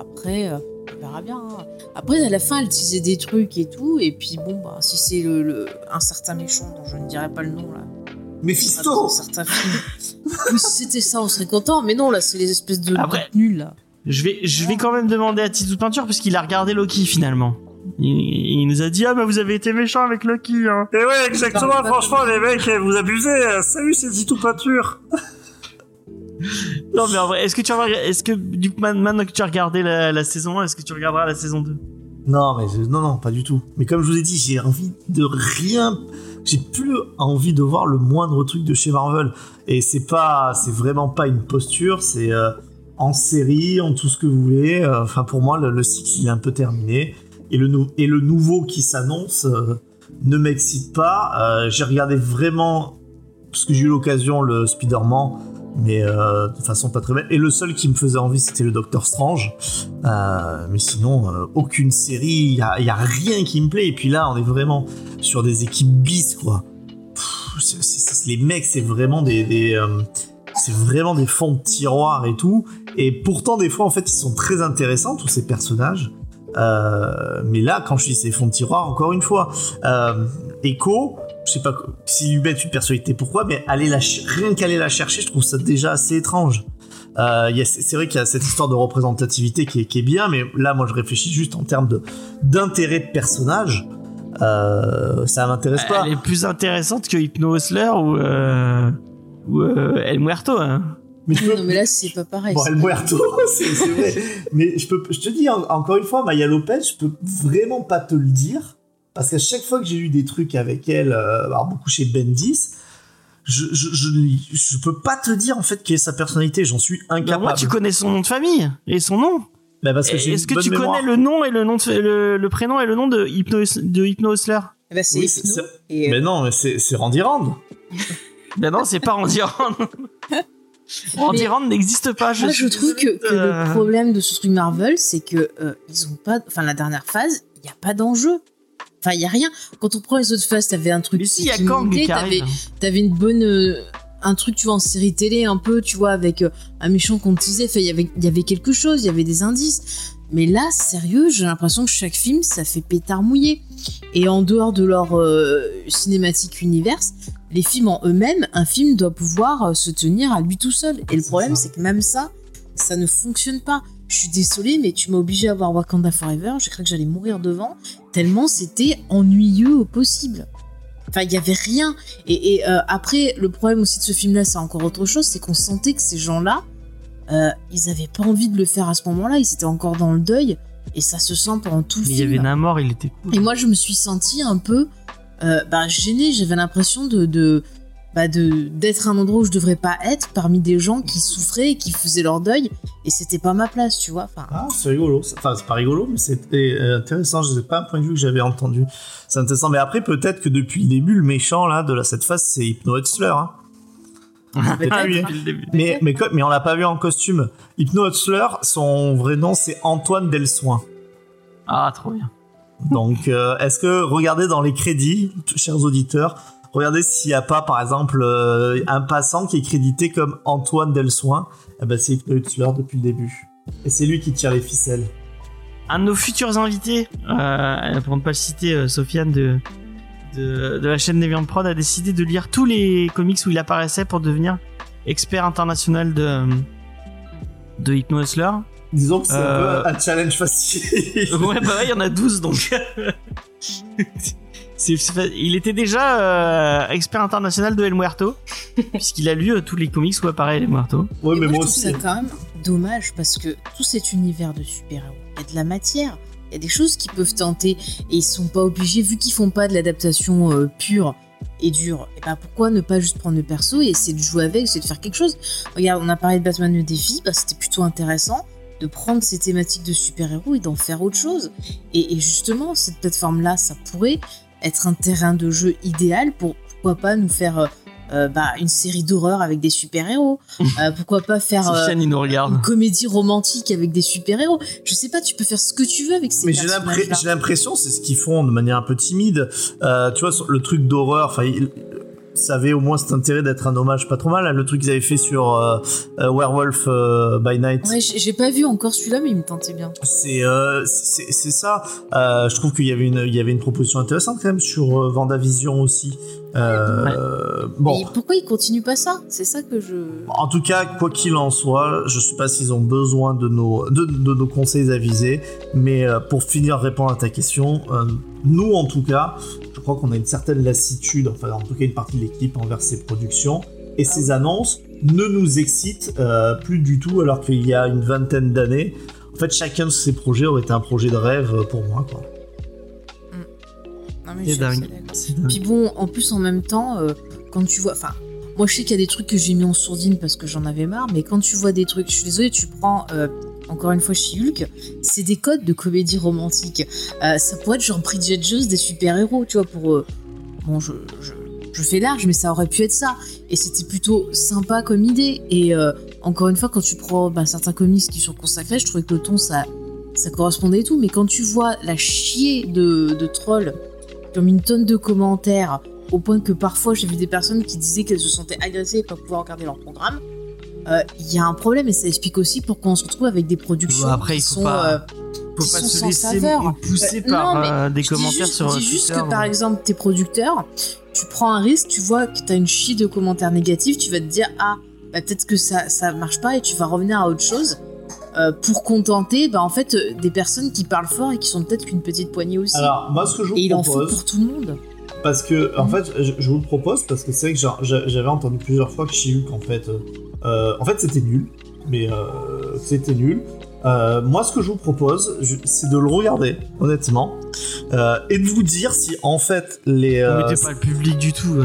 Après, euh, on verra bien. hein. Après, à la fin, elle disait des trucs et tout. Et puis, bon, bah, si c'est le, le- un certain méchant dont je ne dirai pas le nom, là. Mephisto oui, si c'était ça, on serait content. Mais non, là, c'est les espèces de Après- trucs nuls, là. Je vais, je vais quand même demander à Tizou Peinture parce qu'il a regardé Loki finalement. Il, il nous a dit ah bah vous avez été méchant avec Loki hein. Et ouais, exactement, franchement, les mecs, vous abusez. euh, Salut, c'est Zito Peinture. Non mais en vrai, est-ce que tu vas, est-ce que du coup man- maintenant que tu as regardé la, la saison 1, est-ce que tu regarderas la saison 2 Non, mais je- non, non, pas du tout. Mais comme je vous ai dit, j'ai envie de rien. J'ai plus envie de voir le moindre truc de chez Marvel. Et c'est pas, c'est vraiment pas une posture. C'est euh, en série, en tout ce que vous voulez. Euh, Enfin, pour moi, le, le cycle il est un peu terminé. Et le, nouveau qui s'annonce euh, ne m'excite pas. Euh, j'ai regardé vraiment parce que j'ai eu l'occasion le Spider-Man, mais euh, de façon pas très belle. Et le seul qui me faisait envie, c'était le Docteur Strange. Mais sinon, aucune série, il y a, y a rien qui me plaît. Et puis là, on est vraiment sur des équipes bis, quoi. Les mecs, c'est vraiment des, c'est vraiment des fonds de tiroir et tout. Et pourtant, des fois, en fait, ils sont très intéressants tous ces personnages. Euh, mais là, quand je dis ces fonds de tiroir, encore une fois, euh, Echo, je sais pas si lui mettent une personnalité pourquoi, mais aller la rien qu'aller la chercher, je trouve ça déjà assez étrange. Euh, c'est c'est vrai qu'il y a cette histoire de représentativité qui est, qui est bien, mais là, moi, je réfléchis juste en termes d'intérêt de personnage. Euh, ça m'intéresse pas. Elle est plus intéressante que Hypno Hustler ou euh, ou euh, El Muerto. Hein. Mais peux- Non, mais là, c'est pas pareil. Bon, c'est- El Muerto, c'est vrai. Mais je, peux, je te dis en- encore une fois, Maya Lopez, je peux vraiment pas te le dire. Parce qu'à chaque fois que j'ai eu des trucs avec elle, euh, alors beaucoup chez Bendis, je, je, je, je peux pas te dire en fait quelle est sa personnalité, j'en suis Bah, incapable. moi, tu connais son nom de famille et son nom. Bah, parce que Est-ce une que bonne tu mémoire. connais le nom et le nom de le, le prénom et le nom de Hypno de Hypno Hustler Eh ben, c'est Oui, Hypno, c'est- et, euh, Mais non, mais c'est c'est Randy Rand. Ben non, c'est pas Randy Rand. Randy Mais- Rand n'existe pas. Je Moi, je trouve que, que euh, le problème de ce truc Marvel, c'est que euh, ils ont pas, enfin la dernière phase, il y a pas d'enjeu. Enfin, il y a rien. Quand on prend les autres phases, t'avais un truc Mais si, il y a Kang qui t'avais, une bonne, euh, un truc, tu vois, en série télé, un peu, tu vois, avec un méchant qu'on disait. Enfin, il y avait, il y avait quelque chose, il y avait des indices. Mais là, sérieux, j'ai l'impression que chaque film, ça fait pétard mouillé. Et en dehors de leur euh, cinématique univers, les films en eux-mêmes, un film doit pouvoir euh, se tenir à lui tout seul. Et le problème, c'est que même ça, ça ne fonctionne pas. Je suis désolée, mais tu m'as obligé à voir Wakanda Forever. J'ai cru que j'allais mourir devant, tellement c'était ennuyeux au possible. Enfin, il y avait rien. Et, et, euh, après, le problème aussi de ce film-là, c'est encore autre chose, c'est qu'on sentait que ces gens-là, euh, ils avaient pas envie de le faire à ce moment-là. Ils étaient encore dans le deuil, et ça se sent pendant tout le Mais il film. y avait Namor, il était cool. Et moi, je me suis sentie un peu euh, bah, gênée. J'avais l'impression de, de, bah, de d'être à un endroit où je devrais pas être, parmi des gens qui souffraient et qui faisaient leur deuil, et c'était pas ma place, tu vois. Enfin, Ah, c'est rigolo. Enfin, c'est pas rigolo, mais c'était euh, intéressant. Je sais pas un point de vue que j'avais entendu. C'est intéressant. Mais après, peut-être que depuis le début, le méchant là de la, cette phase, c'est Hypno Huxler. Hein. Ah oui. Depuis le début. Mais, mais, mais on l'a pas vu en costume. Hypno Huxler, son vrai nom, c'est Antoine Delsoin. Ah, trop bien. Donc, euh, est-ce que regardez dans les crédits, chers auditeurs, regardez s'il n'y a pas, par exemple, euh, un passant qui est crédité comme Antoine Delsoin. Eh ben, c'est Hypno Huxler depuis le début. Et c'est lui qui tire les ficelles. Un de nos futurs invités, euh, pour ne pas le citer, Sofiane de, la chaîne Nevian Prod a décidé de lire tous les comics où il apparaissait pour devenir expert international de, de Hypno Hustler. Disons que c'est Euh. un peu un challenge facile. Ouais, bah ouais, il y en a 12 donc. C'est- c'est il était déjà euh, expert international de El Muerto, puisqu'il a lu euh, tous les comics où apparaît El Muerto. ouais, Et mais moi moi, je trouve aussi. ça quand même dommage parce que tout cet univers de super-héros, il y a de la matière, il y a des choses qui peuvent tenter et ils sont pas obligés, vu qu'ils font pas de l'adaptation euh, pure et dure, et ben pourquoi ne pas juste prendre le perso et essayer de jouer avec, essayer de faire quelque chose? Regarde, on a parlé de Batman le défi, bah, c'était plutôt intéressant de prendre ces thématiques de super-héros et d'en faire autre chose. Et, et justement, cette plateforme-là, ça pourrait être un terrain de jeu idéal pour, pourquoi pas, nous faire euh, euh, bah, une série d'horreur avec des super-héros. Euh, pourquoi pas faire euh, nous regarde. une comédie romantique avec des super-héros. Je sais pas, tu peux faire ce que tu veux avec ces Mais j'ai l'impression, c'est ce qu'ils font de manière un peu timide. Euh, tu vois, le truc d'horreur, enfin, il- ça avait au moins cet intérêt d'être un hommage pas trop mal. hein, le truc qu'ils avaient fait sur euh, euh, Werewolf euh, by Night. Ouais, j'ai pas vu encore celui-là, mais il me tentait bien. C'est euh, c'est ça. Euh, je trouve qu'il y avait une il y avait une proposition intéressante quand même sur euh, Vendavision aussi. Euh, Bon. Mais pourquoi ils continuent pas ça? C'est ça que je. En tout cas, quoi qu'il en soit, je sais pas s'ils ont besoin de nos, de, de nos conseils avisés, mais euh, pour finir répondre à ta question, euh, nous en tout cas, crois qu'on a une certaine lassitude, enfin en tout cas une partie de l'équipe envers ces productions, et ces annonces ne nous excitent euh, plus du tout alors qu'il y a une vingtaine d'années. En fait, chacun de ces projets aurait été un projet de rêve pour moi. Quoi. Non, mais je C'est dingue. dingue. Puis bon, en plus, en même temps, euh, quand tu vois. Enfin, moi, je sais qu'il y a des trucs que j'ai mis en sourdine parce que j'en avais marre, mais quand tu vois des trucs. Je suis désolée, tu prends. euh, encore une fois, chez Hulk, c'est des codes de comédie romantique. Euh, ça pourrait être genre Bridget Jones des super-héros, tu vois, pour. euh, bon, je, je, fais large, mais ça aurait pu être ça. Et c'était plutôt sympa comme idée. Et euh, encore une fois, quand tu prends bah, certains comics qui sont consacrés, je trouvais que le ton, ça, ça correspondait et tout. Mais quand tu vois la chier de, de trolls comme une tonne de commentaires, au point que parfois j'ai vu des personnes qui disaient qu'elles se sentaient agressées pas pouvoir regarder leur programme, euh, il y a un problème et ça explique aussi pourquoi on se retrouve avec des productions Après, qui il faut sont... pas- euh, Faut qui pas sont se sans laisser saveur. pousser Euh, par non, mais euh, des commentaires juste, sur je dis Twitter. juste que par exemple, tes producteurs, tu prends un risque, tu vois que t'as une chie de commentaires négatifs, tu vas te dire ah bah, peut-être que ça ça marche pas et tu vas revenir à autre chose euh, pour contenter bah en fait euh, des personnes qui parlent fort et qui sont peut-être qu'une petite poignée aussi. Alors, moi, ce que je vous et il en faut propose, pour tout le monde. Parce que, en fait, je, je vous le propose parce que c'est vrai que j'avais entendu plusieurs fois que She-Hulk, en fait, euh, euh, en fait, c'était nul. Mais euh, c'était nul. Euh, moi, ce que je vous propose, c'est de le regarder, honnêtement, euh, et de vous dire si, en fait, les. Vous euh, mettez pas le public du tout.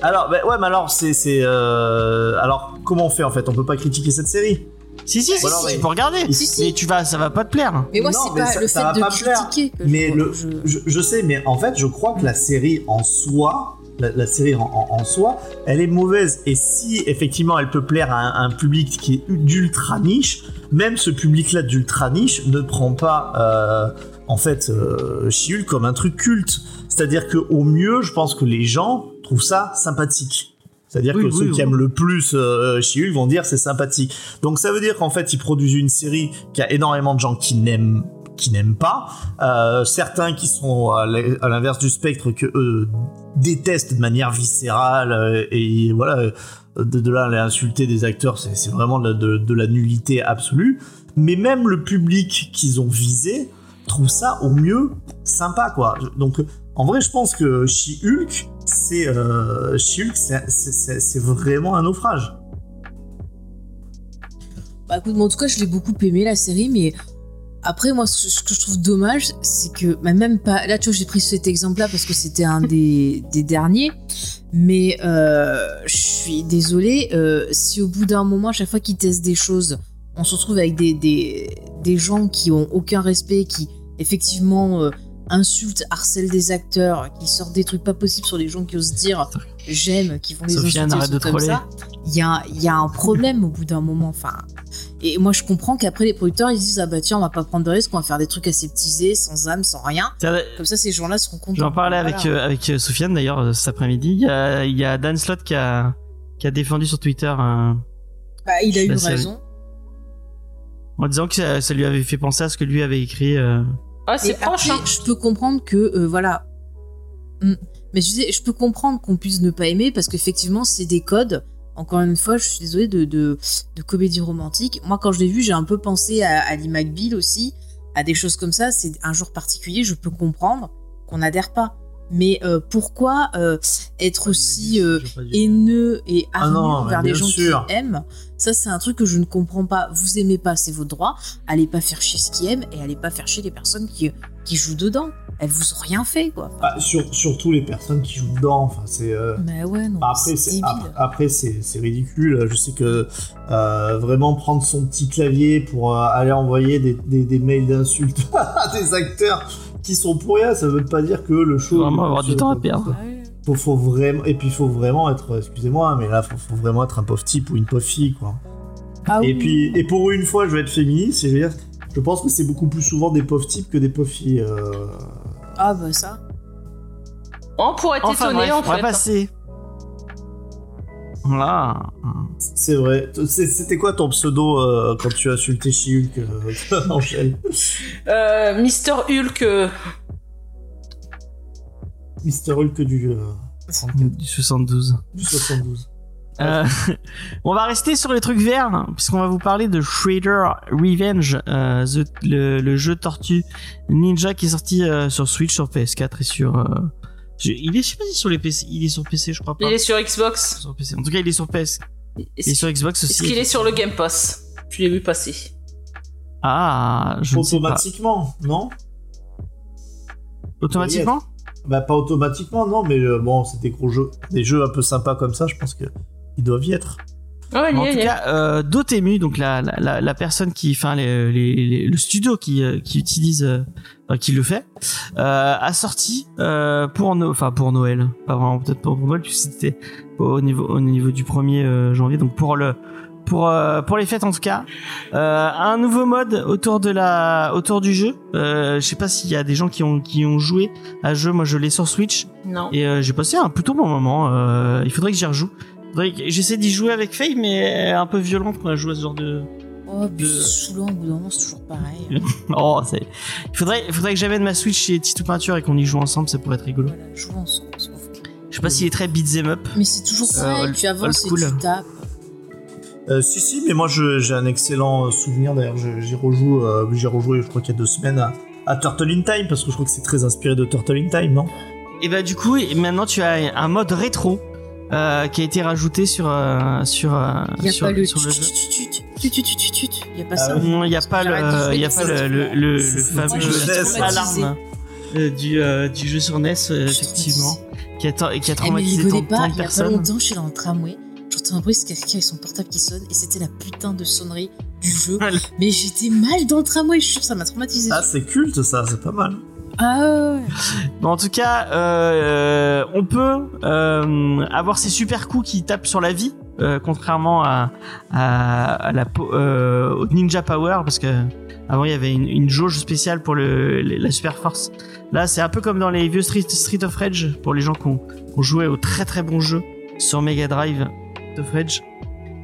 Alors, bah, ouais, mais alors, c'est, c'est, euh, alors, comment on fait en fait? On peut pas critiquer cette série? Si, si, si, alors, si, mais- tu peux regarder. Si, si. Mais tu vas, ça va pas te plaire. Mais moi, c'est pas ça- le ça fait va de pas plaire. critiquer que Mais je, le- je- Je, je sais, mais en fait, je crois que la série en soi, la, la série en, en- en soi, elle est mauvaise. Et si effectivement elle peut plaire à un, à un public qui est d'ultra niche, même ce public-là d'ultra niche ne prend pas, euh, en fait, euh, She-Hulk comme un truc culte. C'est-à-dire que au mieux, je pense que les gens trouvent ça sympathique. C'est-à-dire Oui, que oui, ceux oui. qui aiment le plus euh, She-Hulk vont dire c'est sympathique. Donc ça veut dire qu'en fait, ils produisent une série qui a énormément de gens qui n'aiment qui n'aiment pas, euh, certains qui sont à l'inverse du spectre que eux détestent de manière viscérale euh, et voilà euh, de, là à insulter des acteurs c'est vraiment de, la nullité absolue mais même le public qu'ils ont visé trouve ça au mieux sympa quoi donc en vrai je pense que She-Hulk c'est euh, c'est- vraiment un naufrage. Bah écoute, en tout cas, je l'ai beaucoup aimé la série, mais après, moi, ce que je trouve dommage, c'est que bah, même pas. Là, tu vois, j'ai pris cet exemple-là parce que c'était un des, des derniers, mais euh, je suis désolée, euh, si au bout d'un moment, à chaque fois qu'ils testent des choses, on se retrouve avec des, des, des gens qui ont aucun respect, qui effectivement euh, insultent, harcèlent des acteurs, qui sortent des trucs pas possibles sur les gens qui osent dire j'aime, qui vont les insulter, trucs comme troller. ça. Il y a, il y a un problème au bout d'un moment. Enfin, et moi, je comprends qu'après, les producteurs, ils disent Ah bah tiens, on va pas prendre de risque, on va faire des trucs aseptisés, sans âme, sans rien. Comme ça, ces gens-là seront contents. J'en parlais avec, euh, avec euh, Sofiane d'ailleurs euh, cet après-midi. Il y a, il y a Dan Slott qui a, qui a défendu sur Twitter euh, Bah, il a eu raison. en disant que ça, ça lui avait fait penser à ce que lui avait écrit. Ah, c'est proche, après, hein. je peux comprendre que, euh, voilà. Mm. Mais je disais, je peux comprendre qu'on puisse ne pas aimer parce qu'effectivement, c'est des codes. Encore une fois, je suis désolée de, de, de comédie romantique. Moi, quand je l'ai vu, j'ai un peu pensé à Ali McBeal aussi, à des choses comme ça. C'est un jour particulier, je peux comprendre qu'on n'adhère pas. Mais euh, pourquoi euh, être aussi euh, haineux et Ah hargneux non, mais vers les gens sûr. qui aiment? Ça, c'est un truc que je ne comprends pas. Vous aimez pas, c'est votre droit. Allez pas faire chier ce qui aiment et allez pas faire chier les personnes qui, qui jouent dedans. Elles vous ont rien fait, quoi. Bah, sur- surtout les personnes qui jouent dedans. Enfin, c'est. euh, Mais ouais, non, Après, c'est après, c'est c'est ridicule. Je sais que vraiment prendre son petit clavier pour aller envoyer des, des- des mails d'insultes à des acteurs qui sont pour rien, ça veut pas dire que le show. Faut vraiment avoir du temps à perdre. Faut, faut vraiment et puis il faut vraiment être, excusez-moi, mais là faut, faut vraiment être un pauvre type ou une pauvre fille quoi. Ah Et oui. puis et pour une fois, je vais être féministe et je veux dire, je pense que c'est beaucoup plus souvent des pauvres types que des pauvres filles. euh. Ah bah ça. On pourrait être Enfin étonné, bref, en on va fait. passer. Voilà. C'est vrai. C'était quoi ton pseudo euh, quand tu as insulté She-Hulk, euh, Angèle Euh, Mister Hulk, euh, Mister Hulk du, euh, Du 72. du 72. Euh, on va rester sur les trucs verts, hein, puisqu'on va vous parler de Shredder Revenge, euh, the- le, le jeu Tortue Ninja qui est sorti euh, sur Switch, sur PS4 et sur. Je- il est, je sais pas si sur les PC, il est sur PC, je crois pas. il est sur Xbox. sur PC. En tout cas, il est sur PS, il est sur Xbox Est-ce aussi. qu'il est sur le Game Pass? Je l'ai vu passer. Ah, je ne sais pas. Automatiquement, non? Automatiquement? Bah pas automatiquement, non, mais euh, bon, c'est des gros jeux, des jeux un peu sympas comme ça, je pense que ils doivent y être. Ah, il y En tout il y est. cas, euh, Dotemu, donc la, la, la, personne qui, enfin, les, les- les- le studio qui, euh, qui utilise, euh, enfin, qui le fait, euh, a sorti euh, pour, no- enfin pour Noël, pas vraiment peut-être pour Noël puisque c'était au niveau au niveau du 1er euh, janvier, donc pour le pour pour les fêtes en tout cas, un nouveau mode autour de la autour du jeu. Je sais pas s'il y a des gens qui ont qui ont joué à ce jeu. Moi, je l'ai sur Switch. Non. Et j'ai passé un plutôt bon moment. Il faudrait que j'y rejoue. J'essaie d'y jouer avec Faye, mais elle est un peu violente quand elle joue à ce genre de. Oh, puis De- saoulant, au bout d'un moment, c'est toujours pareil. Oh, c'est. Il faudrait, il faudrait que j'amène ma Switch chez Titou Peinture et qu'on y joue ensemble, ça pourrait être rigolo. Voilà, jouons ensemble. c'est. Je sais pas s'il est très beat'em up. Mais c'est toujours Euh, pareil, old- tu avances et old school. tu tapes. Euh, si si, mais moi j'ai un excellent euh, souvenir. D'ailleurs, j'y rejoue, euh, j'ai rejoué, je crois qu'il y a deux semaines à, à Turtle in Time parce que je crois que c'est très inspiré de Turtle in Time, non? Et bah du coup, maintenant tu as un mode rétro euh, qui a été rajouté sur euh, sur euh, a sur, pas le sur le jeu. Il n'y a pas Ah ça. Non, il n'y a pas de le, il y a pas le, fameux alarme du du jeu sur NES effectivement qui a, qui a Eh, traumatisé tant, pas, tant il de y a pas personnes. longtemps, je suis dans le tramway. J'entends un bruit, c'est quelqu'un avec son portable qui sonne, et c'était la putain de sonnerie du jeu. Mais j'étais mal dans le tramway, je suis sûre, ça m'a traumatisé. Ah, c'est culte ça, c'est pas mal. Ah ouais. En tout cas, euh, on peut euh, avoir ces super coups qui tapent sur la vie, euh, contrairement à, à, à la euh, au Ninja Power, parce que avant il y avait une, une jauge spéciale pour le, la super force. Là, c'est un peu comme dans les vieux Street, of Rage pour les gens qui ont, qui ont joué au très très bon jeu sur Mega Drive of Rage.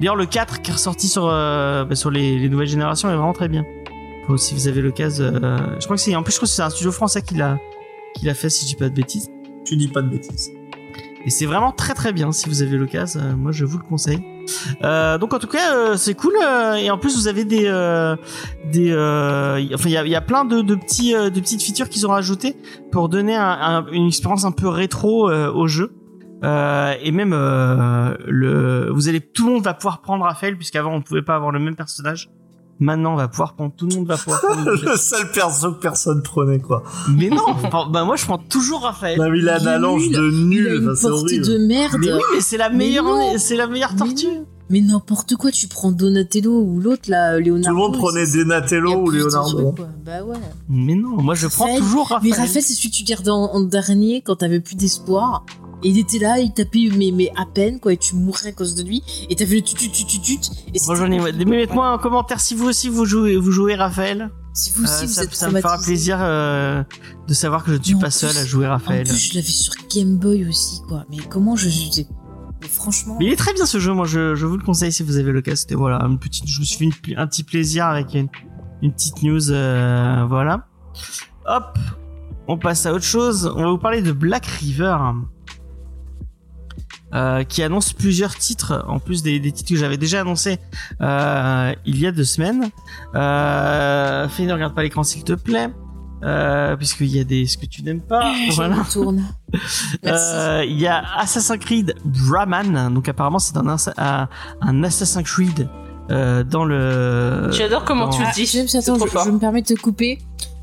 D'ailleurs, le 4 qui est ressorti sur euh, bah, sur les, les nouvelles générations est vraiment très bien. Si vous avez l'occasion, euh, je crois que c'est en plus je crois que c'est un studio français qui l'a qui l'a fait si je dis pas de bêtises. Tu dis pas de bêtises. Et c'est vraiment très très bien si vous avez l'occasion. euh, moi je vous le conseille. Euh, donc en tout cas euh, c'est cool et en plus vous avez des des enfin il y a, il y a plein de, de petits de petites features qu'ils ont rajoutées pour donner un- un- une expérience un peu rétro au jeu. Et même le, vous allez, tout le monde va pouvoir prendre Raphaël puisqu'avant on pouvait pas avoir le même personnage. Maintenant, on va pouvoir prendre, tout le monde va pouvoir prendre. le seul perso que personne prenait, quoi. Mais non, bah moi je prends toujours Raphaël. Non, mais il a un allonge nul. de Il a nul, c'est portée horrible. de merde. Mais oui, mais c'est la meilleure, c'est la meilleure tortue. Mais n'importe quoi, tu prends Donatello ou l'autre là, Tout Leonardo. le monde prenait Donatello ou Leonardo. trucs, quoi. Bah ouais. Mais non, moi je prends Raphaël, toujours Raphaël. Mais Raphaël, c'est celui que tu gardais en, en dernier quand t'avais plus d'espoir. Et il était là, il tapait, mais, mais à peine, quoi, et tu mourrais à cause de lui. Et t'avais le tut. Et Moi j'en ai. c'était- Mais mettez-moi un commentaire si vous aussi vous jouez, vous jouez Raphaël. Si vous aussi, Euh, vous ça, êtes ça me fera plaisir euh, de savoir que je ne suis en pas seul plus- à jouer En Raphaël. plus, je l'avais sur Game Boy aussi, quoi. Mais comment je. mais franchement. Mais il est très bien ce jeu, moi je, je vous le conseille si vous avez le cas. C'était voilà, une petite, je me suis fait une- un petit plaisir avec une, une petite news, euh, voilà. Hop, on passe à autre chose. On va vous parler de Black River, euh, qui annonce plusieurs titres, en plus des, des titres que j'avais déjà annoncés euh, il y a deux semaines. Euh, fais ne regarde pas l'écran s'il te plaît. Euh, puisqu'il y a des ce que tu n'aimes pas Je me tourne. Euh, il y a Assassin's Creed Brahman, donc apparemment c'est un, un, un Assassin's Creed euh, dans le. J'adore comment dans- tu Ah, le dis. James, attends, trop je, je me permets de te couper.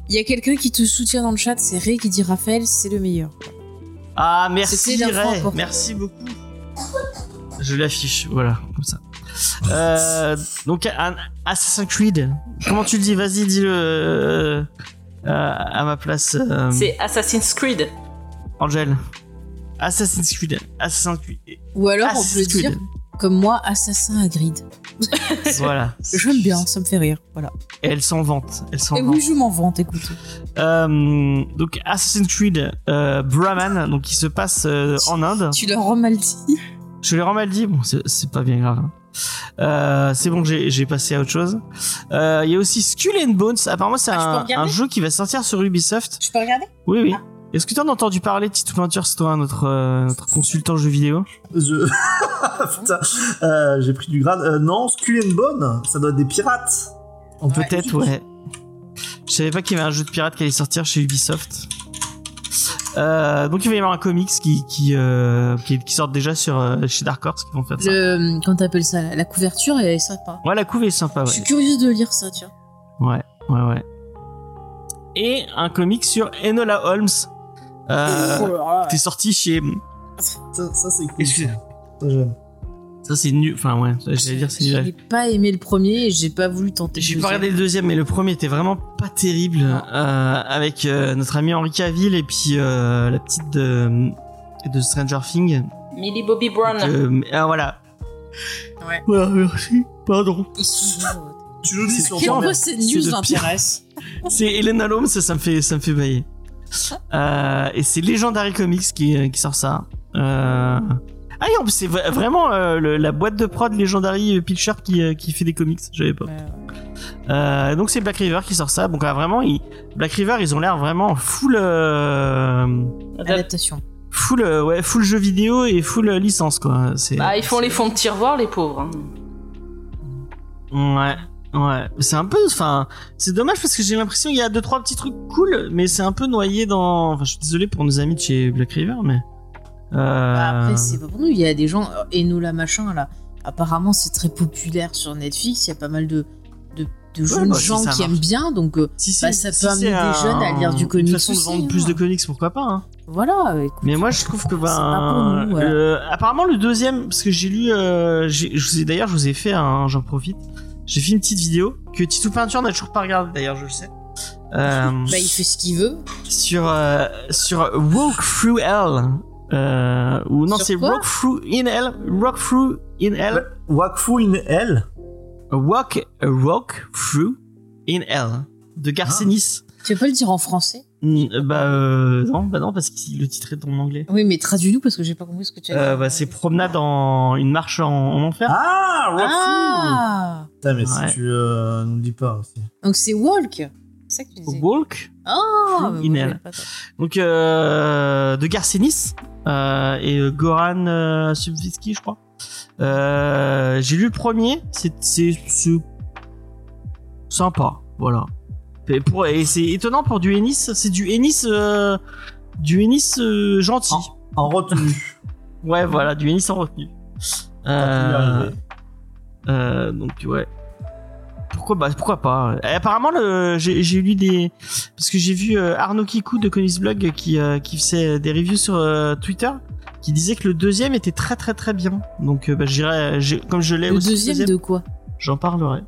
Il y a quelqu'un qui te soutient dans le chat, c'est Ray qui dit Raphaël, c'est le meilleur. Ah merci Ray, merci beaucoup. Je l'affiche, voilà, comme ça. Euh, donc un Assassin's Creed. Comment tu le dis? Vas-y, dis-le euh, à ma place, euh, C'est Assassin's Creed. Angel. Assassin's Creed. Assassin's Creed. Ou alors, on peut Assassin's dire, Creed. Comme moi, assassin à grid. Voilà. J'aime bien, ça me fait rire. Voilà. Et elle s'en vante. Elle s'en Et vante. oui, je m'en vante, écoute. Euh, donc Assassin's Creed euh, Brahman, donc qui se passe euh, en Inde. Tu l'as rends mal dit. Je l'ai vraiment mal dit, bon c'est c'est pas bien grave. hein. Euh, c'est bon j'ai j'ai passé à autre chose. Euh, Il y a aussi Skull and Bones. Apparemment c'est Ah, je peux un, regarder un jeu qui va sortir sur Ubisoft. Je peux regarder? Oui oui. Ah. Est-ce que tu en as entendu parler de Tito Ventures, toi, notre, euh, notre consultant jeu vidéo? Je... Putain, euh, j'ai pris du grade. Euh, non, Skull and Bone, ça doit être des pirates. Ouais. Peut-être, ouais. Je savais pas qu'il y avait un jeu de pirate qui allait sortir chez Ubisoft. Euh, donc il va y avoir un comics qui qui euh, qui, qui sort déjà sur euh, chez Dark Horse qui vont faire ça. Le, comment t'appelles ça La couverture est sympa. Ouais, la couve est sympa, Je ouais. suis curieuse de lire ça, tiens. Ouais, ouais, ouais. Et un comic sur Enola Holmes. Euh, Oh là là. qui est sorti chez. Ça, ça, c'est cool. Excusez. Ça, j'aime. Ça c'est nul. Enfin ouais, j'allais dire c'est nul. n'ai pas aimé le premier et j'ai pas voulu tenter. J'ai pas regardé le deuxième, mais le premier était vraiment pas terrible. Euh, avec euh, notre ami Henri Cavill et puis euh, la petite de, de Stranger Things. Millie Bobby Brown. Euh, ah, voilà. Ouais. Voilà, merci. Pardon. Tu nous dis sur Quel quoi Pourquoi merde. ces C'est news C'est Elena Holmes, ça, ça me fait, ça me fait bailler. Euh, et c'est Legendary Comics qui, qui sort ça. Euh... Ah, et en plus, c'est vra- vraiment euh, le- la boîte de prod Legendary Picture qui, euh, qui fait des comics. J'avais pas. Euh, donc c'est Black River qui sort ça. Donc là, vraiment, ils- Black River, ils ont l'air vraiment full, euh, Adaptation. full, euh, ouais, full jeu vidéo et full euh, licence quoi. C'est. Bah, ils font les fonds de tiroir, les pauvres. hein. Ouais. Ouais, c'est un peu, enfin, c'est dommage parce que j'ai l'impression qu'il y a deux trois petits trucs cool, mais c'est un peu noyé dans. Enfin, je suis désolé pour nos amis de chez Black River, mais. Euh... Bah, après, c'est pas pour nous. Il y a des gens, euh, Enola machin, là. Apparemment, c'est très populaire sur Netflix. Il y a pas mal de, de, de jeunes bah, gens qui aiment bien. Donc, euh, Si, Bah, ça si peut amener des un- jeunes à lire du comics Une façon de aussi, vendre plus hein. de comics, pourquoi pas, hein. voilà. écoute. Mais moi, je trouve que C'est pas pour nous, voilà. le- apparemment le deuxième, parce que j'ai lu, euh, j'ai- je vous ai d'ailleurs, je vous ai fait, un, j'en profite, j'ai fait une petite vidéo que Titou Peinture n'a toujours pas regardé. D'ailleurs, je le sais. Euh, Bah, il fait ce qu'il veut. sur euh, sur Walk Through Hell. Euh, ou non, c'est Walk Through in Hell. Walk Through in Hell. Wakfu in L. Walk a Walk Through in Hell de Garcenis. Tu veux pas le dire en français? Bah euh, non, bah non parce que le titre est en anglais. Oui, mais traduis-nous parce que j'ai pas compris ce que tu as Euh, dit. bah, c'est promenade en une marche en, en enfer. Ah, Ah Putain, mais Ouais. si tu euh, nous le dis pas aussi. Donc c'est Walk C'est ça que tu disais Walk. Ça. Donc euh, de Garcenis euh, et euh, Goran euh, Subvitsky, je crois. Euh, J'ai lu le premier, c'est sympa, voilà. Et, pour, et c'est étonnant pour du Ennis, c'est du Ennis euh, du Ennis euh, gentil. En retenue. Ouais, voilà, du Henny sans retenue. Euh, euh, donc ouais. Pourquoi bah pourquoi pas? Et apparemment le j'ai j'ai lu des parce que j'ai vu euh, Arnaud Kikou de Blog qui euh, qui faisait des reviews sur euh, Twitter qui disait que le deuxième était très très très bien. Donc bah j'irai j'ai- comme je l'ai Le aussi deuxième de quoi? j'en parlerai.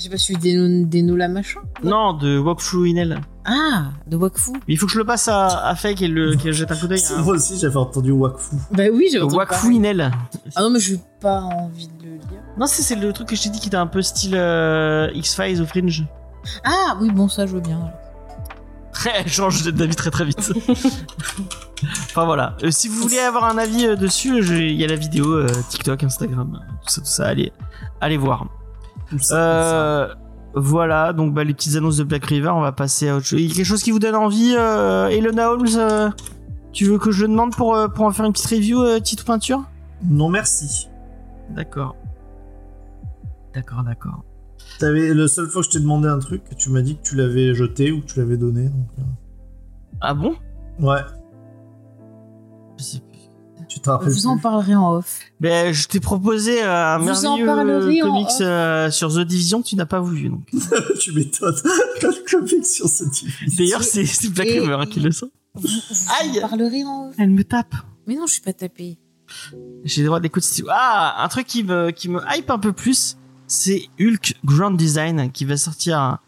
J'ai pas suivi des, des Nola machin. Non, de Walkthrough Inel. Ah, de Wakfu. Mais il faut que je le passe à, à Fake et le qu'elle jette un coup d'œil. hein. Moi aussi, j'avais entendu Wakfu. Bah oui, j'ai entendu Wakfu parler. Inel. Ah non, mais j'ai pas envie de le lire. Non, c'est c'est le truc que je t'ai dit qui était un peu style euh, X-Files ou Fringe. Ah oui, bon, ça, je veux bien. Elle change d'avis très très vite. enfin voilà. Euh, si vous voulez avoir un avis euh, dessus, je- il y a la vidéo euh, TikTok, Instagram, euh, tout ça, tout ça. Allez, allez voir. Euh, voilà. Donc bah, les petites annonces de Black River, on va passer à autre chose. Il y a quelque chose qui vous donne envie, euh, Elona Holmes euh, Tu veux que je le demande pour euh, pour en faire une petite review, euh, titre peinture? Non, merci. D'accord. D'accord, d'accord. T'avais, le seul fois que je t'ai demandé un truc, tu m'as dit que tu l'avais jeté ou que tu l'avais donné. Donc, Ah bon? Ouais, Je sais. Tu te rappelles Vous en parlerez en off. Ben, je t'ai proposé euh, un Vous en merveilleux comics euh, sur The Division que tu n'as pas voulu. Donc. tu m'étonnes. Le comic sur ce type. D'ailleurs, c'est Black hein, qui le sent. Vous, vous Aïe en parlerez en off. Elle me tape. Mais non, je suis pas tapée. J'ai le droit d'écouter. si- Ah, un truc qui me qui me hype un peu plus, c'est Hulk Grand Design qui va sortir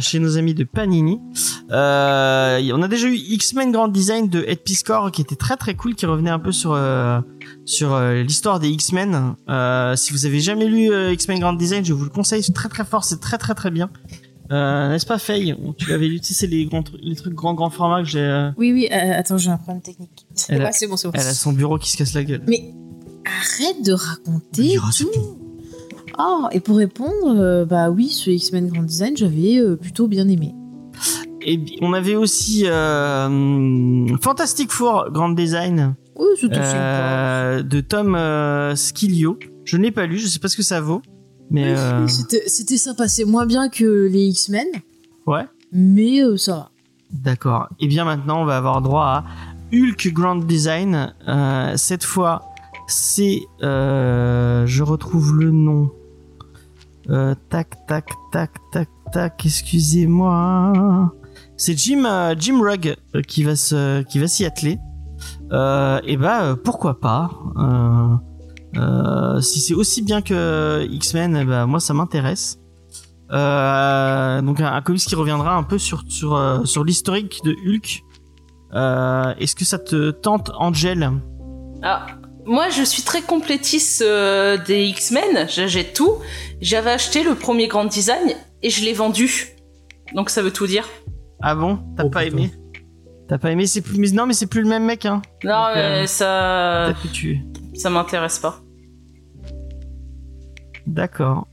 chez nos amis de Panini. Euh, on a déjà eu X-Men Grand Design de Ed Piscor qui était très très cool, qui revenait un peu sur euh, sur euh, l'histoire des X-Men. Euh, si vous avez jamais lu euh, X-Men Grand Design, je vous le conseille, c'est très très fort, c'est très très très bien. Euh, N'est-ce pas Faye? Tu l'avais lu, tu sais, c'est les, grands les trucs grand grand format que j'ai. euh, Oui, oui, euh, attends, j'ai un problème technique. Elle a- Ouais, c'est bon. Elle a son bureau qui se casse la gueule. Mais arrête de raconter tout. Ah, et pour répondre, euh, bah oui, ce X-Men Grand Design, j'avais euh, plutôt bien aimé. Et on avait aussi euh, Fantastic Four Grand Design Oui, euh, de Tom euh, Skilio. Je ne l'ai pas lu, je sais pas ce que ça vaut. Mais euh, C'était sympa, c'est moins bien que les X-Men, ouais, mais ça va. d'accord. Et bien maintenant, on va avoir droit à Hulk Grand Design. Cette fois, c'est, je retrouve le nom. Euh, tac, tac, tac, tac, tac. Excusez-moi. C'est Jim, euh, Jim Rugg euh, qui va se, qui va s'y atteler. Euh, et bah euh, pourquoi pas. Euh, euh, si c'est aussi bien que X-Men, eh ben, moi ça m'intéresse. Euh, donc un, un comics qui reviendra un peu sur sur euh, sur l'historique de Hulk. Euh, Est-ce que ça te tente, Angel? Ah, moi, je suis très complétiste euh, des X-Men. J'achète tout. J'avais acheté le premier Grand Design et je l'ai vendu. Donc ça veut tout dire. Ah bon? T'as Oh, pas aimé? T'as pas aimé? C'est plus mais non mais c'est plus le même mec hein. Non, Donc, euh, mais ça, que tu. ça m'intéresse pas. D'accord.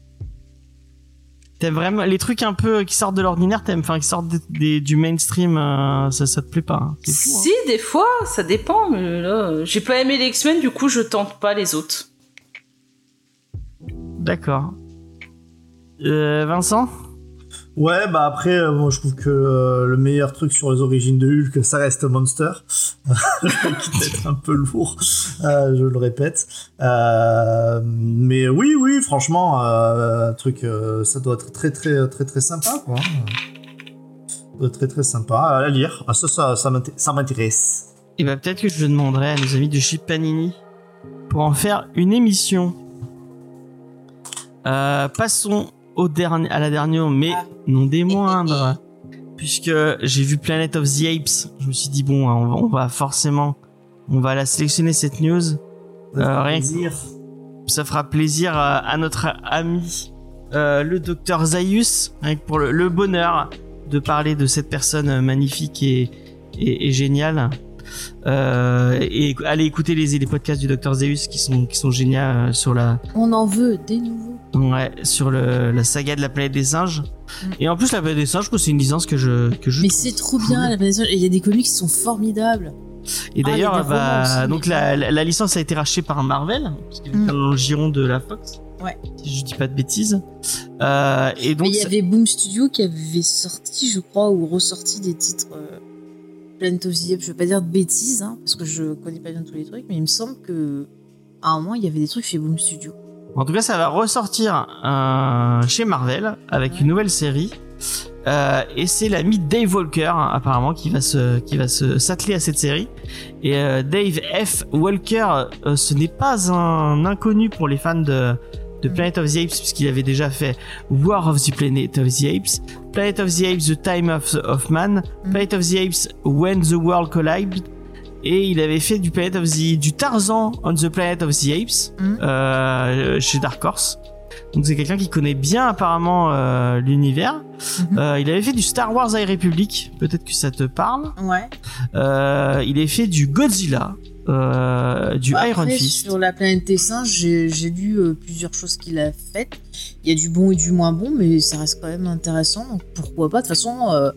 T'aimes vraiment les trucs un peu qui sortent de l'ordinaire, t'aimes, enfin qui sortent des, des- du mainstream, euh, ça, ça te plaît pas. hein. Hein. Si, des fois, ça dépend. Mais là, j'ai pas aimé les X-Men, du coup, je tente pas les autres. D'accord. Euh, Vincent? Ouais, bah après, euh, moi je trouve que euh, le meilleur truc sur les origines de Hulk, ça reste Monster. À être un peu lourd, euh, je le répète. Euh, mais oui, oui, franchement, un truc, ça doit être très, très, très, très sympa, quoi. Très, très sympa à lire. Ah, ça, ça, ça m'inté- ça m'intéresse. Et bah peut-être que je demanderai à nos amis de chez Panini pour en faire une émission. Passons au dernier, à la dernière, mais Ah. non des moindres, puisque j'ai vu Planet of the Apes. Je me suis dit bon, hein, on va, on va forcément, on va la sélectionner cette news. Ça fait Euh, rien que- plaisir. ça fera plaisir à, à notre ami euh, le docteur Zaius hein, pour le, le bonheur de parler de cette personne magnifique et, et, et géniale. Euh, et allez écouter les, les podcasts du docteur Zeus qui sont qui sont géniaux sur la On en veut des nouveaux. Ouais, sur le, la saga de la planète des singes. Mm. Et en plus la planète des singes, je trouve que c'est une licence que je que je Mais c'est trop bien, la planète. Il y a des comics qui sont formidables. Et Ah, d'ailleurs, des bah, donc la, la, la licence a été rachetée par Marvel, qu'il est Mm. dans le giron de la Fox. Ouais. Si je dis pas de bêtises. Euh, et donc, Mais il y avait Boom Studio qui avait sorti, je crois, ou ressorti des titres euh, Planet of the Apes, je veux pas dire de bêtises, hein, parce que je connais pas bien tous les trucs, mais il me semble que à un moment il y avait des trucs chez Boom Studio. En tout cas, ça va ressortir euh, chez Marvel avec une nouvelle série. Euh, et c'est l'ami Dave Walker hein, apparemment qui va se qui va se s'atteler à cette série. Et euh, Dave F Walker, euh, ce n'est pas un inconnu pour les fans de de Planet of the Apes puisqu'il avait déjà fait War of the Planet of the Apes, Planet of the Apes The Time of, of Man, Mhm. Planet of the Apes When the World Collided et il avait fait du Planet of the du Tarzan on the Planet of the Apes Mhm. euh, chez Dark Horse. Donc c'est quelqu'un qui connaît bien apparemment euh, l'univers. Mhm. Euh, il avait fait du Star Wars High Republic, peut-être que ça te parle. Ouais. Il avait fait du Godzilla, euh, du Après, Iron Fist. Sur la planète des singes, j'ai j'ai lu euh, plusieurs choses qu'il a faites. Il y a du bon et du moins bon, mais ça reste quand même intéressant. Donc pourquoi pas? De toute façon, euh,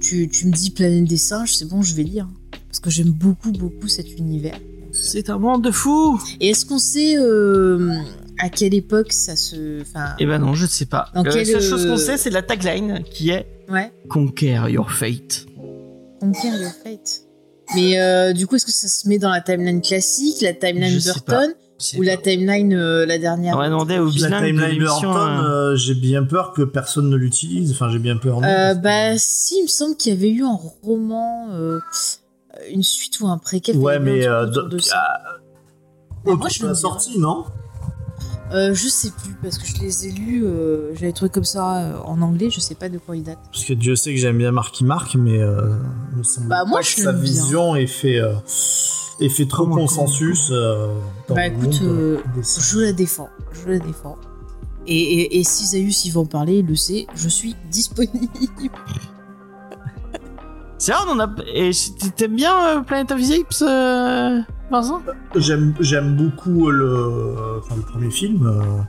tu, tu me dis planète des singes, c'est bon, je vais lire. Parce que j'aime beaucoup, beaucoup cet univers. C'est un monde de fou. Et est-ce qu'on sait euh, à quelle époque ça se. Enfin. Eh ben non, je ne sais pas. Euh, la seule chose qu'on euh, sait, c'est la tagline qui est Ouais. Conquer your fate. Conquer your fate. Mais euh, du coup, est-ce que ça se met dans la timeline classique, la timeline Je Burton, ou la timeline euh, la dernière On va demander au La de timeline l'émission. Burton, euh, euh, j'ai bien peur que personne ne l'utilise. Enfin, j'ai bien peur. non, Euh, bah, si, il me semble qu'il y avait eu un roman, euh, une suite ou un préquel. ouais, y mais euh, de- ça. ah, Bah, moi, je de la l'aime bien. sortie, non? Euh, je sais plus, parce que je les ai lus, euh, j'avais trouvé comme ça euh, en anglais, je sais pas de quoi ils datent. Parce que Dieu sait que j'aime bien Marky Mark, mais euh, il me semble Bah, moi, pas je que sa bien. vision ait fait, euh, ait fait trop Comment, consensus. euh, dans Bah, le écoute, monde, euh, des- Je la défends, je la défends. Et, et, et si Zayus il va en parler, il le sait, je suis disponible. C'est vrai, on a. Et t'aimes bien euh, Planet of the Apes, euh, Vincent? J'aime, j'aime beaucoup le, enfin, le premier film. euh,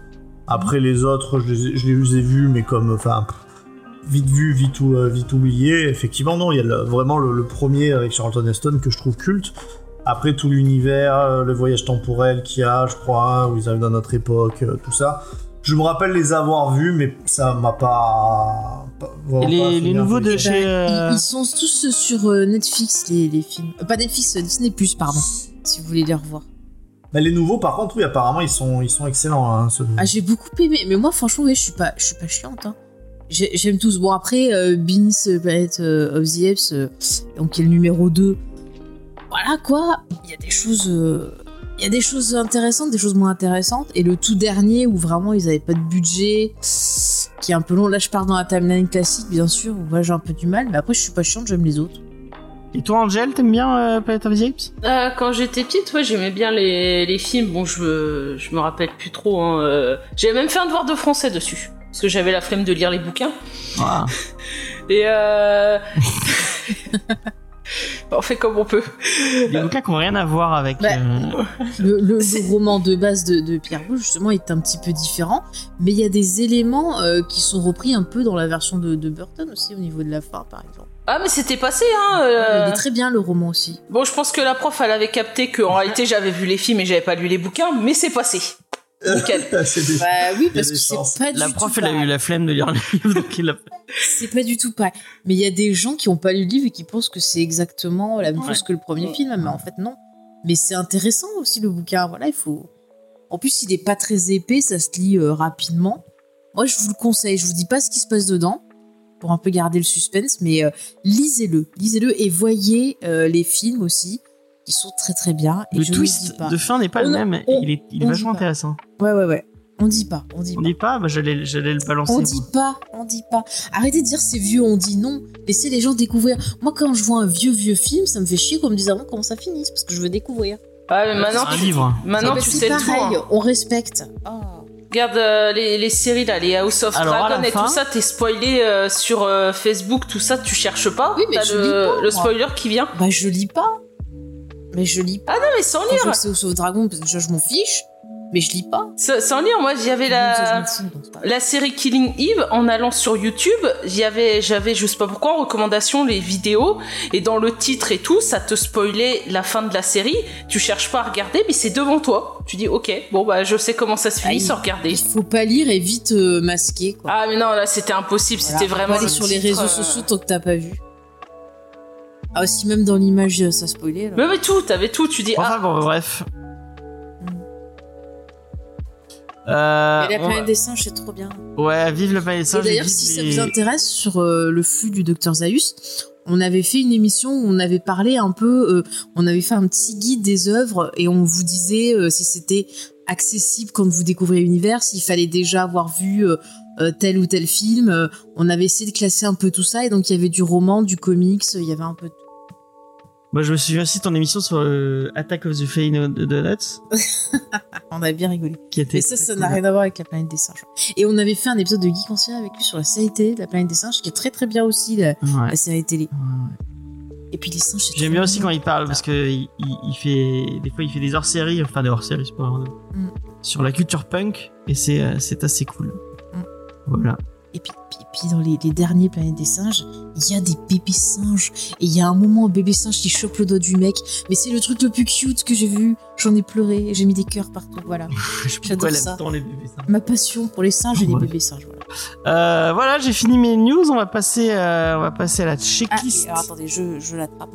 Après les autres, je les, ai- vus, mais comme, enfin, vite vu, vite, ou- euh, vite oublié. Effectivement, non, il y a vraiment le, premier avec Charlton Heston que je trouve culte. Après tout l'univers, euh, le voyage temporel qu'il y a, je crois, où ils arrivent dans notre époque, euh, tout ça. Je me rappelle les avoir vus, mais ça m'a pas. les, nouveaux de chez. Bah, euh, ils, ils sont tous sur euh, Netflix, les, les films. Euh, pas Netflix, euh, Disney, pardon, si vous voulez les revoir. Bah, les nouveaux, par contre, oui, apparemment, ils sont, ils sont excellents. Hein, ceux- Ah, j'ai beaucoup aimé, mais moi, franchement, je suis pas, je suis pas chiante. Hein. J'ai- J'aime tous. Bon, après, euh, Beans euh, Planet euh, of the Apes, euh, donc qui est le numéro 2. Voilà quoi, il y a des choses. Il y a des choses intéressantes, des choses moins intéressantes. Et le tout dernier, où vraiment ils avaient pas de budget, qui est un peu long. Là, je pars dans la timeline classique, bien sûr, où moi j'ai un peu du mal, mais après, je suis pas chiante, j'aime les autres. Et toi, Angel, t'aimes bien euh, Planet of the Apes? Euh, quand j'étais petite, ouais, j'aimais bien les, les films. Bon, je je me rappelle plus trop. Hein. euh, J'avais même fait un devoir de français dessus. Parce que j'avais la flemme de lire les bouquins. Ah. Et euh... on fait comme on peut. Des bouquins qui n'ont rien à voir avec. Bah, euh, Le, le- le C'est- roman de base de, de Pierre Boulle, justement, est un petit peu différent, mais il y a des éléments euh, qui sont repris un peu dans la version de, de Burton aussi, au niveau de la fin, par exemple. Ah, mais c'était passé, hein. euh. Il est très bien, le roman aussi. Bon, je pense que la prof, elle avait capté qu'en réalité, j'avais vu les films et j'avais pas lu les bouquins, mais c'est passé. Nickel. Bah oui, parce que c'est pas du La tout prof, elle a eu la flemme de lire le livre, donc il a. C'est pas du tout pareil. Mais il y a des gens qui ont pas lu le livre et qui pensent que c'est exactement la même Ouais. chose que le premier film, mais en fait non. Mais c'est intéressant aussi le bouquin. Voilà, il faut. En plus, il est pas très épais, ça se lit euh, rapidement. Moi, je vous le conseille. Je vous dis pas ce qui se passe dedans pour un peu garder le suspense, mais euh, lisez-le, lisez-le et voyez euh, les films aussi, qui sont très très bien. Et Le je twist dis pas. de fin n'est pas On- le même. on- il est, il est vachement intéressant. Ouais, ouais, ouais. On dit pas, on dit On pas. dit pas, bah, j'allais, j'allais le balancer. On moi. dit pas, on dit pas. Arrêtez de dire c'est vieux, on dit non. Laissez les gens découvrir. Moi, quand je vois un vieux, vieux film, ça me fait chier qu'on me dise avant comment ça finisse, parce que je veux découvrir. Ah, mais maintenant, C'est un tu, livre. maintenant, tu c'est sais le pareil, tout. hein. on respecte. Oh. Regarde euh, les, les séries là, les House of Alors, Dragon et fin- tout ça, t'es spoilé euh, sur euh, Facebook, tout ça, tu cherches pas. Oui, mais T'as je le, lis pas, le moi. spoiler qui vient. Bah, je lis pas. Mais je lis pas. Ah non, mais sans Quand je vois lire. c'est au Dragon, parce que je m'en fiche. Mais je lis pas. Sans, sans lire, moi j'avais la. La série Killing Eve, en allant sur YouTube, j'y avais, j'avais, je sais pas pourquoi, en recommandation les vidéos, et dans le titre et tout, ça te spoilait la fin de la série. Tu cherches pas à regarder, mais c'est devant toi. Tu dis, ok, bon bah je sais comment ça se finit Aïe. sans regarder. Il faut pas lire et vite euh, masquer, quoi. Ah mais non, là c'était impossible, Voilà. c'était vraiment. pas aller le sur les réseaux euh, sociaux tant que t'as pas vu. Ah, aussi, même dans l'image, euh, ça spoilait. Mais ouais, tout, t'avais tout. Tu dis, Enfin ah, bon, bref. Euh, Et la on- planète des singes, c'est trop bien. Ouais, vive la planète des singes. et d'ailleurs, si ça vous intéresse, sur euh, le flux du docteur Zaius, on avait fait une émission où on avait parlé un peu, euh, on avait fait un petit guide des œuvres et on vous disait euh, si c'était accessible quand vous découvrez l'univers, s'il fallait déjà avoir vu euh, euh, tel ou tel film. Euh, on avait essayé de classer un peu tout ça et donc il y avait du roman, du comics, il y avait un peu de tout. Moi, je me souviens aussi de ton émission sur euh, Attack of the Flying Donuts, On avait bien rigolé. qui était. Et ça, ça cool. n'a rien à voir avec la planète des singes. Et on avait fait un épisode de Geek Ancien avec lui sur la série télé de la planète des singes, qui est très très bien aussi, la, Ouais. la série télé. Ouais. Et puis les singes, J'aime bien aussi quand il parle parce que il, fait des fois il fait des hors-séries, enfin des hors-séries, c'est pas vraiment- Mm. sur la culture punk et euh, c'est assez cool. Voilà. Et puis, puis, puis dans les, les derniers planètes des singes, il y a des bébés singes. Et il y a un moment, un bébé singe qui chope le doigt du mec. Mais c'est le truc le plus cute que j'ai vu. J'en ai pleuré. J'ai mis des cœurs partout. Voilà. J'adore ça. les bébés. Ma passion pour les singes et les bébés singes. Voilà. Euh, voilà, j'ai fini mes news. On va passer, euh, on va passer à la Ah, checklist. et alors, attendez, je, je l'attrape.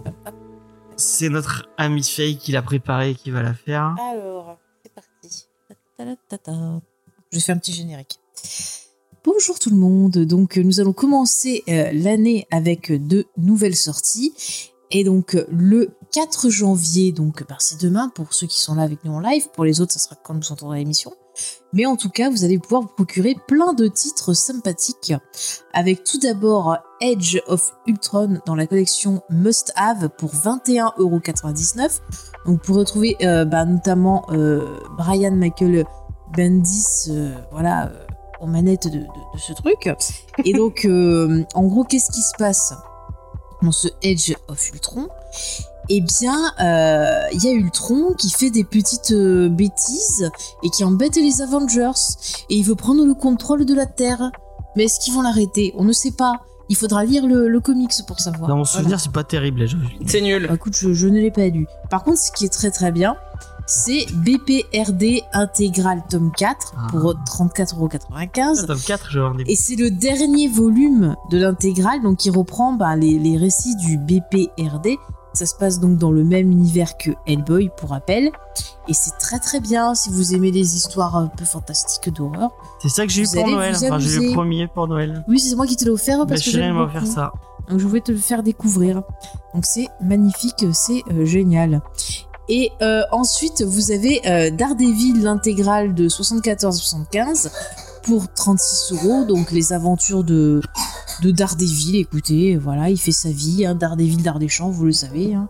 C'est notre ami Faye qui l'a préparé et qui va la faire. Alors, c'est parti. Je fais un petit générique. Bonjour tout le monde. Donc, nous allons commencer euh, l'année avec deux nouvelles sorties. Et donc, le 4 janvier, donc bah, c'est demain pour ceux qui sont là avec nous en live. Pour les autres, ça sera quand vous entendrez l'émission. Mais en tout cas, vous allez pouvoir vous procurer plein de titres sympathiques. Avec tout d'abord Edge of Ultron dans la collection Must Have pour 21,99€. Donc pour retrouver euh, bah, notamment euh, Brian Michael Bendis, voilà, aux manettes de, de- de ce truc. Et donc, euh, en gros, qu'est-ce qui se passe dans ce Edge of Ultron? Eh bien, euh, il y a Ultron qui fait des petites euh, bêtises et qui embête les Avengers. Et il veut prendre le contrôle de la Terre. Mais est-ce qu'ils vont l'arrêter? On ne sait pas. Il faudra lire le, le comics pour savoir. Dans mon Voilà. souvenir, c'est pas terrible. je- c'est nul. Bah, écoute, je, je ne l'ai pas lu. Par contre, ce qui est très très bien, c'est BPRD intégral tome 4 Ah. pour 34,95€. Tome 4, je vais. Et c'est le dernier volume de l'intégrale, donc qui reprend bah, les, les récits du BPRD. Ça se passe donc dans le même univers que Hellboy, pour rappel. Et c'est très très bien si vous aimez les histoires un peu fantastiques d'horreur. C'est ça que j'ai eu pour Noël. Enfin, j'ai eu le premier pour Noël. Oui, c'est moi qui te l'ai offert parce que chérie j'aime beaucoup. offert ça. Donc je voulais te le faire découvrir. Donc c'est magnifique, c'est euh, génial. Et euh, ensuite, vous avez euh, Daredevil, l'intégrale de 74-75 pour 36 euros. Donc les aventures de, de Daredevil. Écoutez, voilà, il fait sa vie. Hein, Daredevil, vous le savez. hein.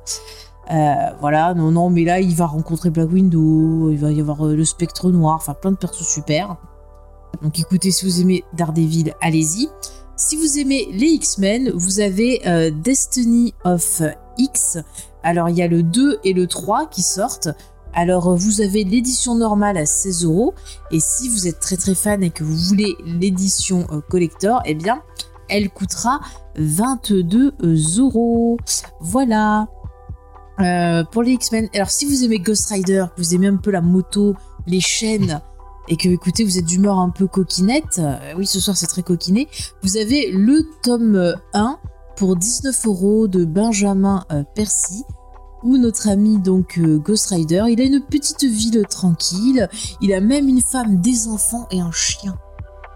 Euh, voilà, non, non, mais là, il va rencontrer Black Widow, il va y avoir le Spectre Noir, enfin plein de persos super. Donc écoutez, si vous aimez Daredevil, allez-y. Si vous aimez les X-Men, vous avez Destiny of X. Alors il y a le 2 et le 3 qui sortent. Alors euh, vous avez l'édition normale à 16 euros. Et si vous êtes très très fan et que vous voulez l'édition euh, collector, eh bien elle coûtera 22 euros. Voilà. Euh, pour les X-Men, alors si vous aimez Ghost Rider, que vous aimez un peu la moto, les chaînes, et que écoutez, vous êtes d'humeur un peu coquinette, oui, ce soir c'est très coquiné, vous avez le tome euh, 1 pour 19 euros de Benjamin euh, Percy, où notre ami donc euh, Ghost Rider, il a une petite ville tranquille, il a même une femme, des enfants et un chien.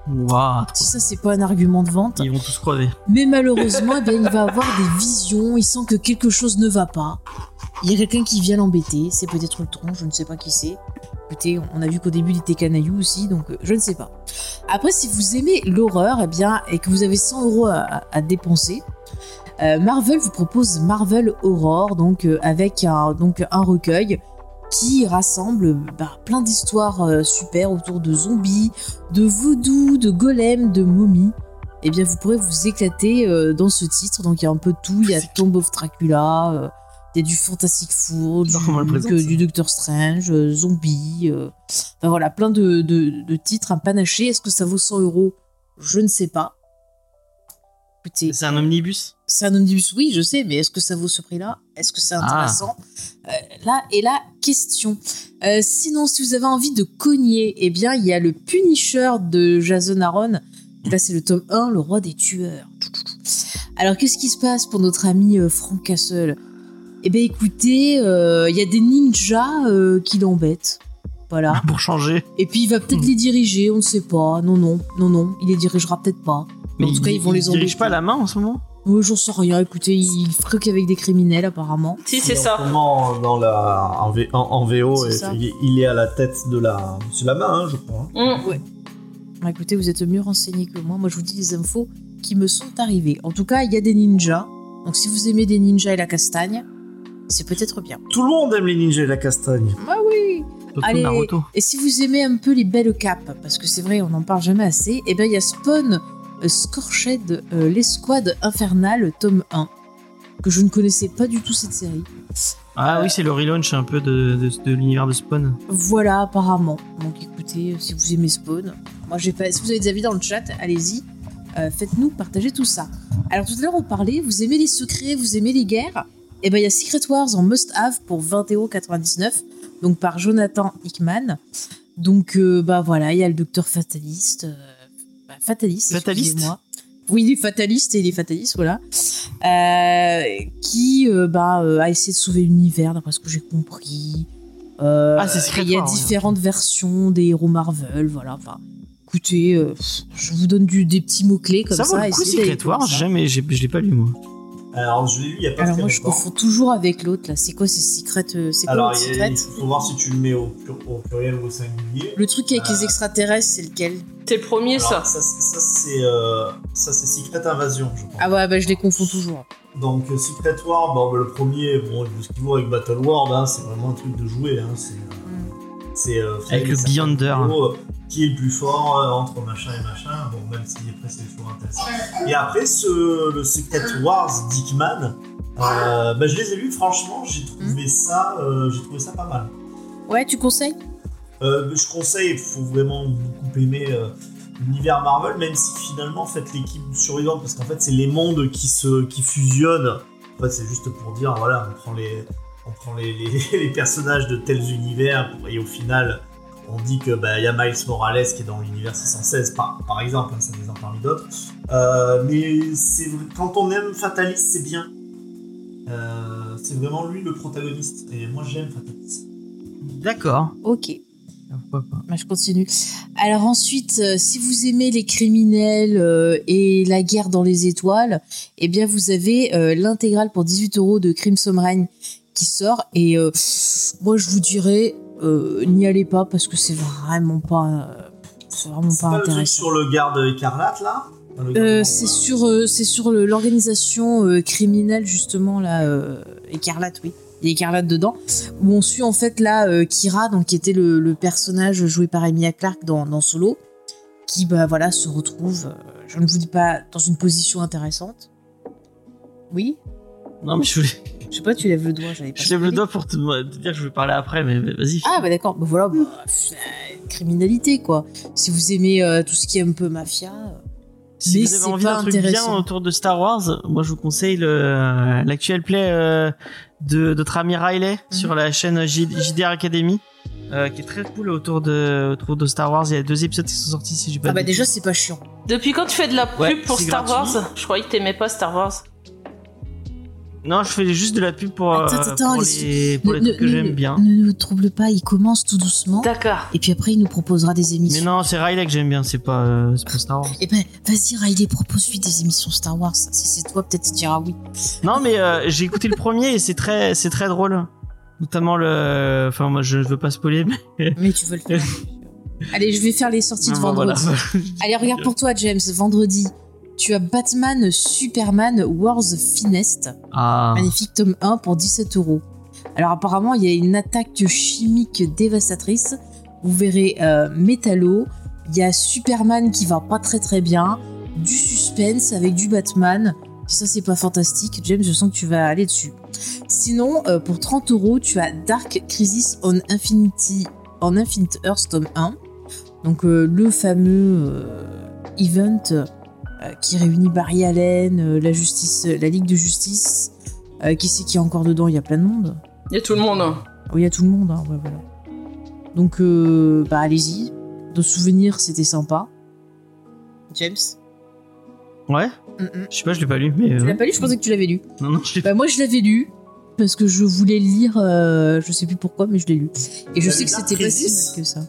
Waouh. Si ça c'est pas un argument de vente, Ils vont tous crever. mais malheureusement, eh bien, il va avoir des visions, il sent que quelque chose ne va pas. Il y a quelqu'un qui vient l'embêter, c'est peut-être le tronc, je ne sais pas qui c'est. Écoutez, on a vu qu'au début il était canaillou aussi, donc euh, je ne sais pas. Après, si vous aimez l'horreur, eh bien, et que vous avez 100 euros à, dépenser, euh, Marvel vous propose Marvel Horror, donc euh, avec un, donc, un recueil qui rassemble bah, plein d'histoires euh, super autour de zombies, de voodoo, de golems, de momies. Eh bien, vous pourrez vous éclater dans ce titre. Donc, il y a un peu de tout. Il y a Tomb of Dracula, il y a du Fantastic Four, du, Doctor Strange, euh, Zombie. euh, enfin, voilà, plein de, de- de titres, un panaché. Est-ce que ça vaut 100 euros? Je ne sais pas. Écoutez, C'est un omnibus? c'est un omnibus, oui, je sais, mais est-ce que ça vaut ce prix-là? Est-ce que c'est Ah. intéressant? Euh, Là est la question. Sinon, si vous avez envie de cogner, eh bien, il y a le Punisher de Jason Aaron. Là, c'est le tome 1, le roi des tueurs. Alors, qu'est-ce qui se passe pour notre ami Frank Castle? Eh ben, écoutez, euh, il y a des ninjas euh, qui l'embêtent. Voilà. Pour changer. Et puis, il va peut-être Hmm. les diriger, on ne sait pas. Non, non, non, non, il les dirigera peut-être pas. Mais en tout cas, ils vont les il dirige embêter. pas la main en ce moment? Oh, J'en sais rien, écoutez, il frique avec des criminels, apparemment. Si, c'est en ça. moment, dans la, en, V- en- en VO, C'est et- ça. il est à la tête de la. C'est la main, hein, je crois. hein. Mm. Ah, écoutez, vous êtes mieux renseignés que moi. Moi, je vous dis les infos qui me sont arrivées. En tout cas, il y a des ninjas. Donc, si vous aimez des ninjas et la castagne, c'est peut-être bien. Tout le monde aime les ninjas et la castagne. Ah oui Allez, Naruto. et si vous aimez un peu les belles capes, parce que c'est vrai, on n'en parle jamais assez, et ben il y a Spawn euh, Scorched, euh, l'escouade infernale, tome 1, que je ne connaissais pas du tout cette série. Ah oui, c'est le relaunch un peu de, de, de l'univers de Spawn. Voilà, apparemment. Donc écoutez, euh, si vous aimez Spawn, moi j'ai pas. Si vous avez des avis dans le chat, allez-y. Euh, Faites-nous partager tout ça. Alors tout à l'heure on parlait, vous aimez les secrets, vous aimez les guerres Et ben il y a Secret Wars en must-have pour 20,99€, donc par Jonathan Hickman. Donc euh, bah voilà, il y a le Docteur Fataliste. euh, bah, fataliste, Fataliste excusez-moi. Oui, il est fataliste et il est fataliste, voilà. Euh, qui euh, bah, euh, a essayé de sauver l'univers, d'après ce que j'ai compris. Ah, c'est Il y a ouais. différentes versions des héros Marvel, voilà. Enfin, écoutez, je vous donne du, des petits mots-clés comme ça. ça vaut le coup, Secret Wars. Jamais, je l'ai pas lu moi. Alors, je l'ai lu il y a pas Alors très moi, je longtemps. confonds toujours avec l'autre, là. C'est quoi, c'est Secret euh, C'est quoi Alors, il, y a- Secret il faut voir si tu le mets au, plur- au pluriel ou au singulier. Le truc avec Euh, les extraterrestres, c'est lequel? C'est le premier, ça. Alors, ça, c'est- ça, c'est euh, ça, c'est Secret Invasion, je crois. Ah ouais, bah je les confonds toujours. Donc, euh, Secret War, bon, bah, le premier, bon, il vaut ce qu'il vaut avec Battle World, hein, c'est vraiment un truc de jouer. Hein, c'est, euh, c'est, euh, Avec le Beyonder. euh, Qui est le plus fort euh, entre machin et machin, bon, même si après c'est toujours intéressant. Et après, ce, le Secret Wars Dickman, euh, bah, je les ai lus, franchement, j'ai trouvé, ça, euh, j'ai trouvé ça pas mal. Ouais, tu conseilles? Euh, je conseille, il faut vraiment beaucoup aimer euh, l'univers Marvel, même si finalement, faites l'équipe survivante, parce qu'en fait, c'est les mondes qui, se, qui fusionnent. En fait, c'est juste pour dire, voilà, on prend les, on prend les, les, les personnages de tels univers, et au final, on dit que bah, y a Miles Morales qui est dans l'univers 616, par, par exemple, hein, ça des exemple parmi d'autres. Euh, mais c'est vrai- quand on aime Fatalist, c'est bien. Euh, c'est vraiment lui le protagoniste, et moi j'aime Fatalist. D'accord. Ok. Pourquoi pas. Bah, je continue. Alors ensuite, euh, si vous aimez les criminels euh, et la guerre dans les étoiles, eh bien vous avez euh, l'intégrale pour 18 euros de Crimson Reign qui sort. Et euh, moi je vous dirais, euh, n'y allez pas parce que c'est vraiment pas, euh, c'est vraiment pas, pas le truc intéressant. sur le garde écarlate là? Euh, c'est sur, euh, c'est sur le- l'organisation euh, criminelle justement là, euh, écarlate, oui. Il y a écarlate dedans, où on suit en fait là euh, Kira, donc qui était le, le personnage joué par Emilia Clarke dans, dans Solo, qui bah voilà se retrouve, euh, je ne vous dis pas dans une position intéressante. Oui, Non, mais je, voulais- je sais pas, tu lèves le doigt, j'avais pas. je lève le doigt pour te, te dire que je vais parler après, mais mais vas-y. Ah bah d'accord, bah voilà, bah, euh, criminalité quoi. Si vous aimez euh, tout ce qui est un peu mafia. euh, si mais vous avez envie d'un truc bien autour de Star Wars, moi je vous conseille le- l'actuel play euh, de notre ami Riley Mhm. sur la chaîne J- JDR Academy. euh, qui est très cool autour de, autour de Star Wars. Il y a deux épisodes qui sont sortis si j'ai pas Ah bah déjà c'est pas chiant. Depuis quand tu fais de la pub Ouais, pour Star gratuit. Wars? Je croyais que t'aimais pas Star Wars. Non, je fais juste de la pub pour, euh, Attends, attends, pour les- les, pour les Ne- trucs que ne- j'aime ne- bien. Ne nous trouble pas, il commence tout doucement. D'accord. Et puis après, il nous proposera des Mais émissions. non, c'est Riley que j'aime bien, c'est pas, euh, c'est pas Star Wars. Eh ben, vas-y, Riley, propose-lui des émissions Star Wars. Si c'est toi, peut-être tu diras oui. Non, mais euh, j'ai écouté le premier et c'est très, c'est très drôle. Notamment le, enfin moi je veux pas spoiler, mais Mais tu veux le faire. Allez, je vais faire les sorties de Bon, voilà. vendredi. Allez, regarde pour toi, James. Vendredi, tu as Batman Superman Wars Finest. Ah, Magnifique tome 1 pour 17 euros. Alors apparemment, il y a une attaque chimique dévastatrice. Vous verrez euh, Métallo. Il y a Superman qui va pas très très bien. Du suspense avec du Batman. Si ça c'est pas fantastique, James, je sens que tu vas aller dessus. Sinon, euh, pour 30 euros, tu as Dark Crisis on Infinity, on Infinite Earth tome 1. Donc euh, le fameux euh, event qui réunit Barry Allen, euh, la justice, la Ligue de Justice, euh, qui c'est qui est encore dedans Il y a plein de monde. Il y a tout le monde. hein. Oui, il y a tout le monde, hein, ouais, voilà. Donc, euh, bah allez-y. De souvenirs, c'était sympa. James Ouais. Mm, mm. Je sais pas, je l'ai pas lu, mais. euh, Tu l'as pas lu? Je pensais que tu l'avais lu. Non, non, je l'ai Bah moi je l'avais lu parce que je voulais le lire, euh, je sais plus pourquoi, mais je l'ai lu. Et je sais que c'était pas si mal que ça.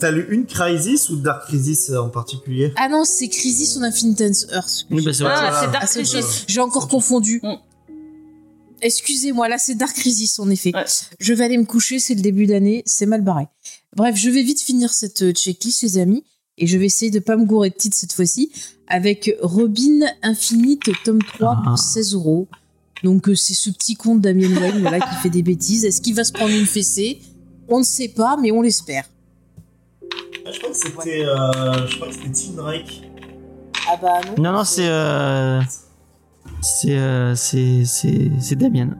T'as lu une Crisis ou Dark Crisis en particulier? Ah non, c'est Crisis on Infinite Earth. Oui, bah, c'est vrai. Ah, voilà. c'est Dark Ah, Crisis. J'ai encore confondu. Mm. Excusez-moi, là c'est Dark Crisis en effet. Ouais. Je vais aller me coucher, c'est le début d'année, c'est mal barré. Bref, je vais vite finir cette euh, checklist, les amis, et je vais essayer de pas me gourer de titre cette fois-ci, avec Robin Infinite tome 3 Ah. pour 16 euros. Donc euh, c'est ce petit conte Damien Wayne voilà, qui fait des bêtises. Est-ce qu'il va se prendre une fessée? On ne sait pas, mais on l'espère. Ah, Je crois que c'était. euh, je crois que c'était Tim Drake. Ah bah non. Non, non, c'est. Euh... C'est. Euh... C'est. C'est c'est Damien.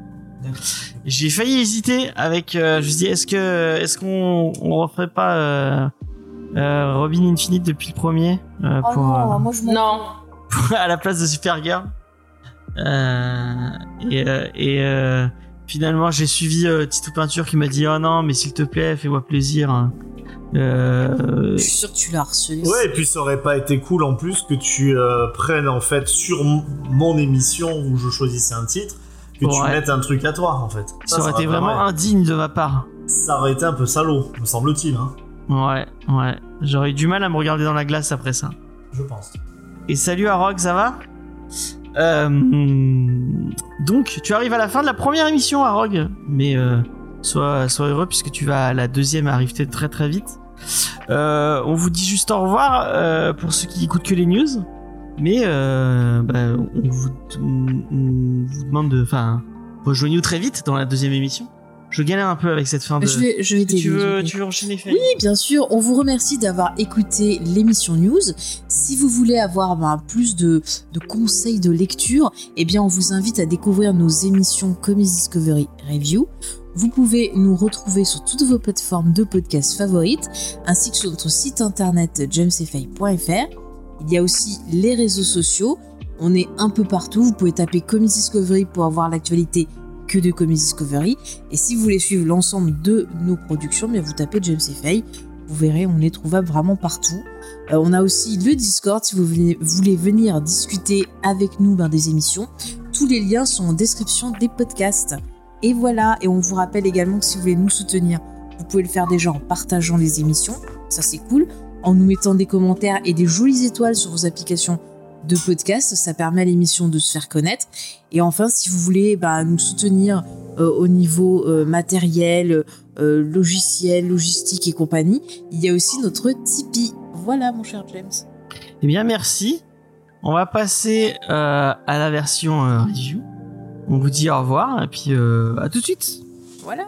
J'ai failli hésiter avec. euh, je me suis dit, est-ce que. Est-ce qu'on. On referait pas. Euh... euh, Robin Infinite depuis le premier euh, Oh pour, non, euh, moi je m'en Non. à la place de Supergirl. Euh, et euh, et euh, finalement, j'ai suivi euh, Tito Peinture qui m'a dit Oh non, mais s'il te plaît, fais-moi plaisir. hein. Euh, Je suis sûr que tu l'as harcelé. Ouais, et puis ça aurait pas été cool en plus que tu euh, prennes en fait sur mon émission où je choisissais un titre, que tu Ouais. mettes un truc à toi en fait. ça aurait été vraiment indigne de ma part. Ça aurait été un peu salaud, me semble-t-il, hein, Ouais, ouais. J'aurais eu du mal à me regarder dans la glace après ça. je pense. Et salut à Rock, ça va? Euh, Donc, tu arrives à la fin de la première émission à Rogue, mais euh, sois, sois heureux puisque tu vas la deuxième arriver très très vite. Euh, on vous dit juste au revoir euh, pour ceux qui écoutent que les news, mais euh, bah, on, vous, on- on vous demande de, enfin, rejoignez-nous très vite dans la deuxième émission. Je galère un peu avec cette fin de. Je vais, je tu veux, t'aider. tu veux enchaîner Oui, bien sûr. On vous remercie d'avoir écouté l'émission News. Si vous voulez avoir ben, plus de, de conseils de lecture, eh bien, on vous invite à découvrir nos émissions Comics Discovery Review. Vous pouvez nous retrouver sur toutes vos plateformes de podcasts favorites, ainsi que sur notre site internet jamesfay.fr. Il y a aussi les réseaux sociaux. On est un peu partout. Vous pouvez taper Comics Discovery pour avoir l'actualité que de Comics Discovery. Et si vous voulez suivre l'ensemble de nos productions, bien vous tapez James. Vous verrez, on est trouvable vraiment partout. Euh, on a aussi le Discord si vous voulez, voulez venir discuter avec nous ben, des émissions. Tous les liens sont en description des podcasts. Et voilà, et on vous rappelle également que si vous voulez nous soutenir, vous pouvez le faire déjà en partageant les émissions, ça c'est cool, en nous mettant des commentaires et des jolies étoiles sur vos applications de podcast, ça permet à l'émission de se faire connaître. Et enfin, si vous voulez bah, nous soutenir euh, au niveau euh, matériel, euh, logiciel, logistique et compagnie, il y a aussi notre Tipeee. Voilà, mon cher James. Eh bien, merci. On va passer à la version review. On vous dit au revoir et puis euh, à tout de suite. Voilà.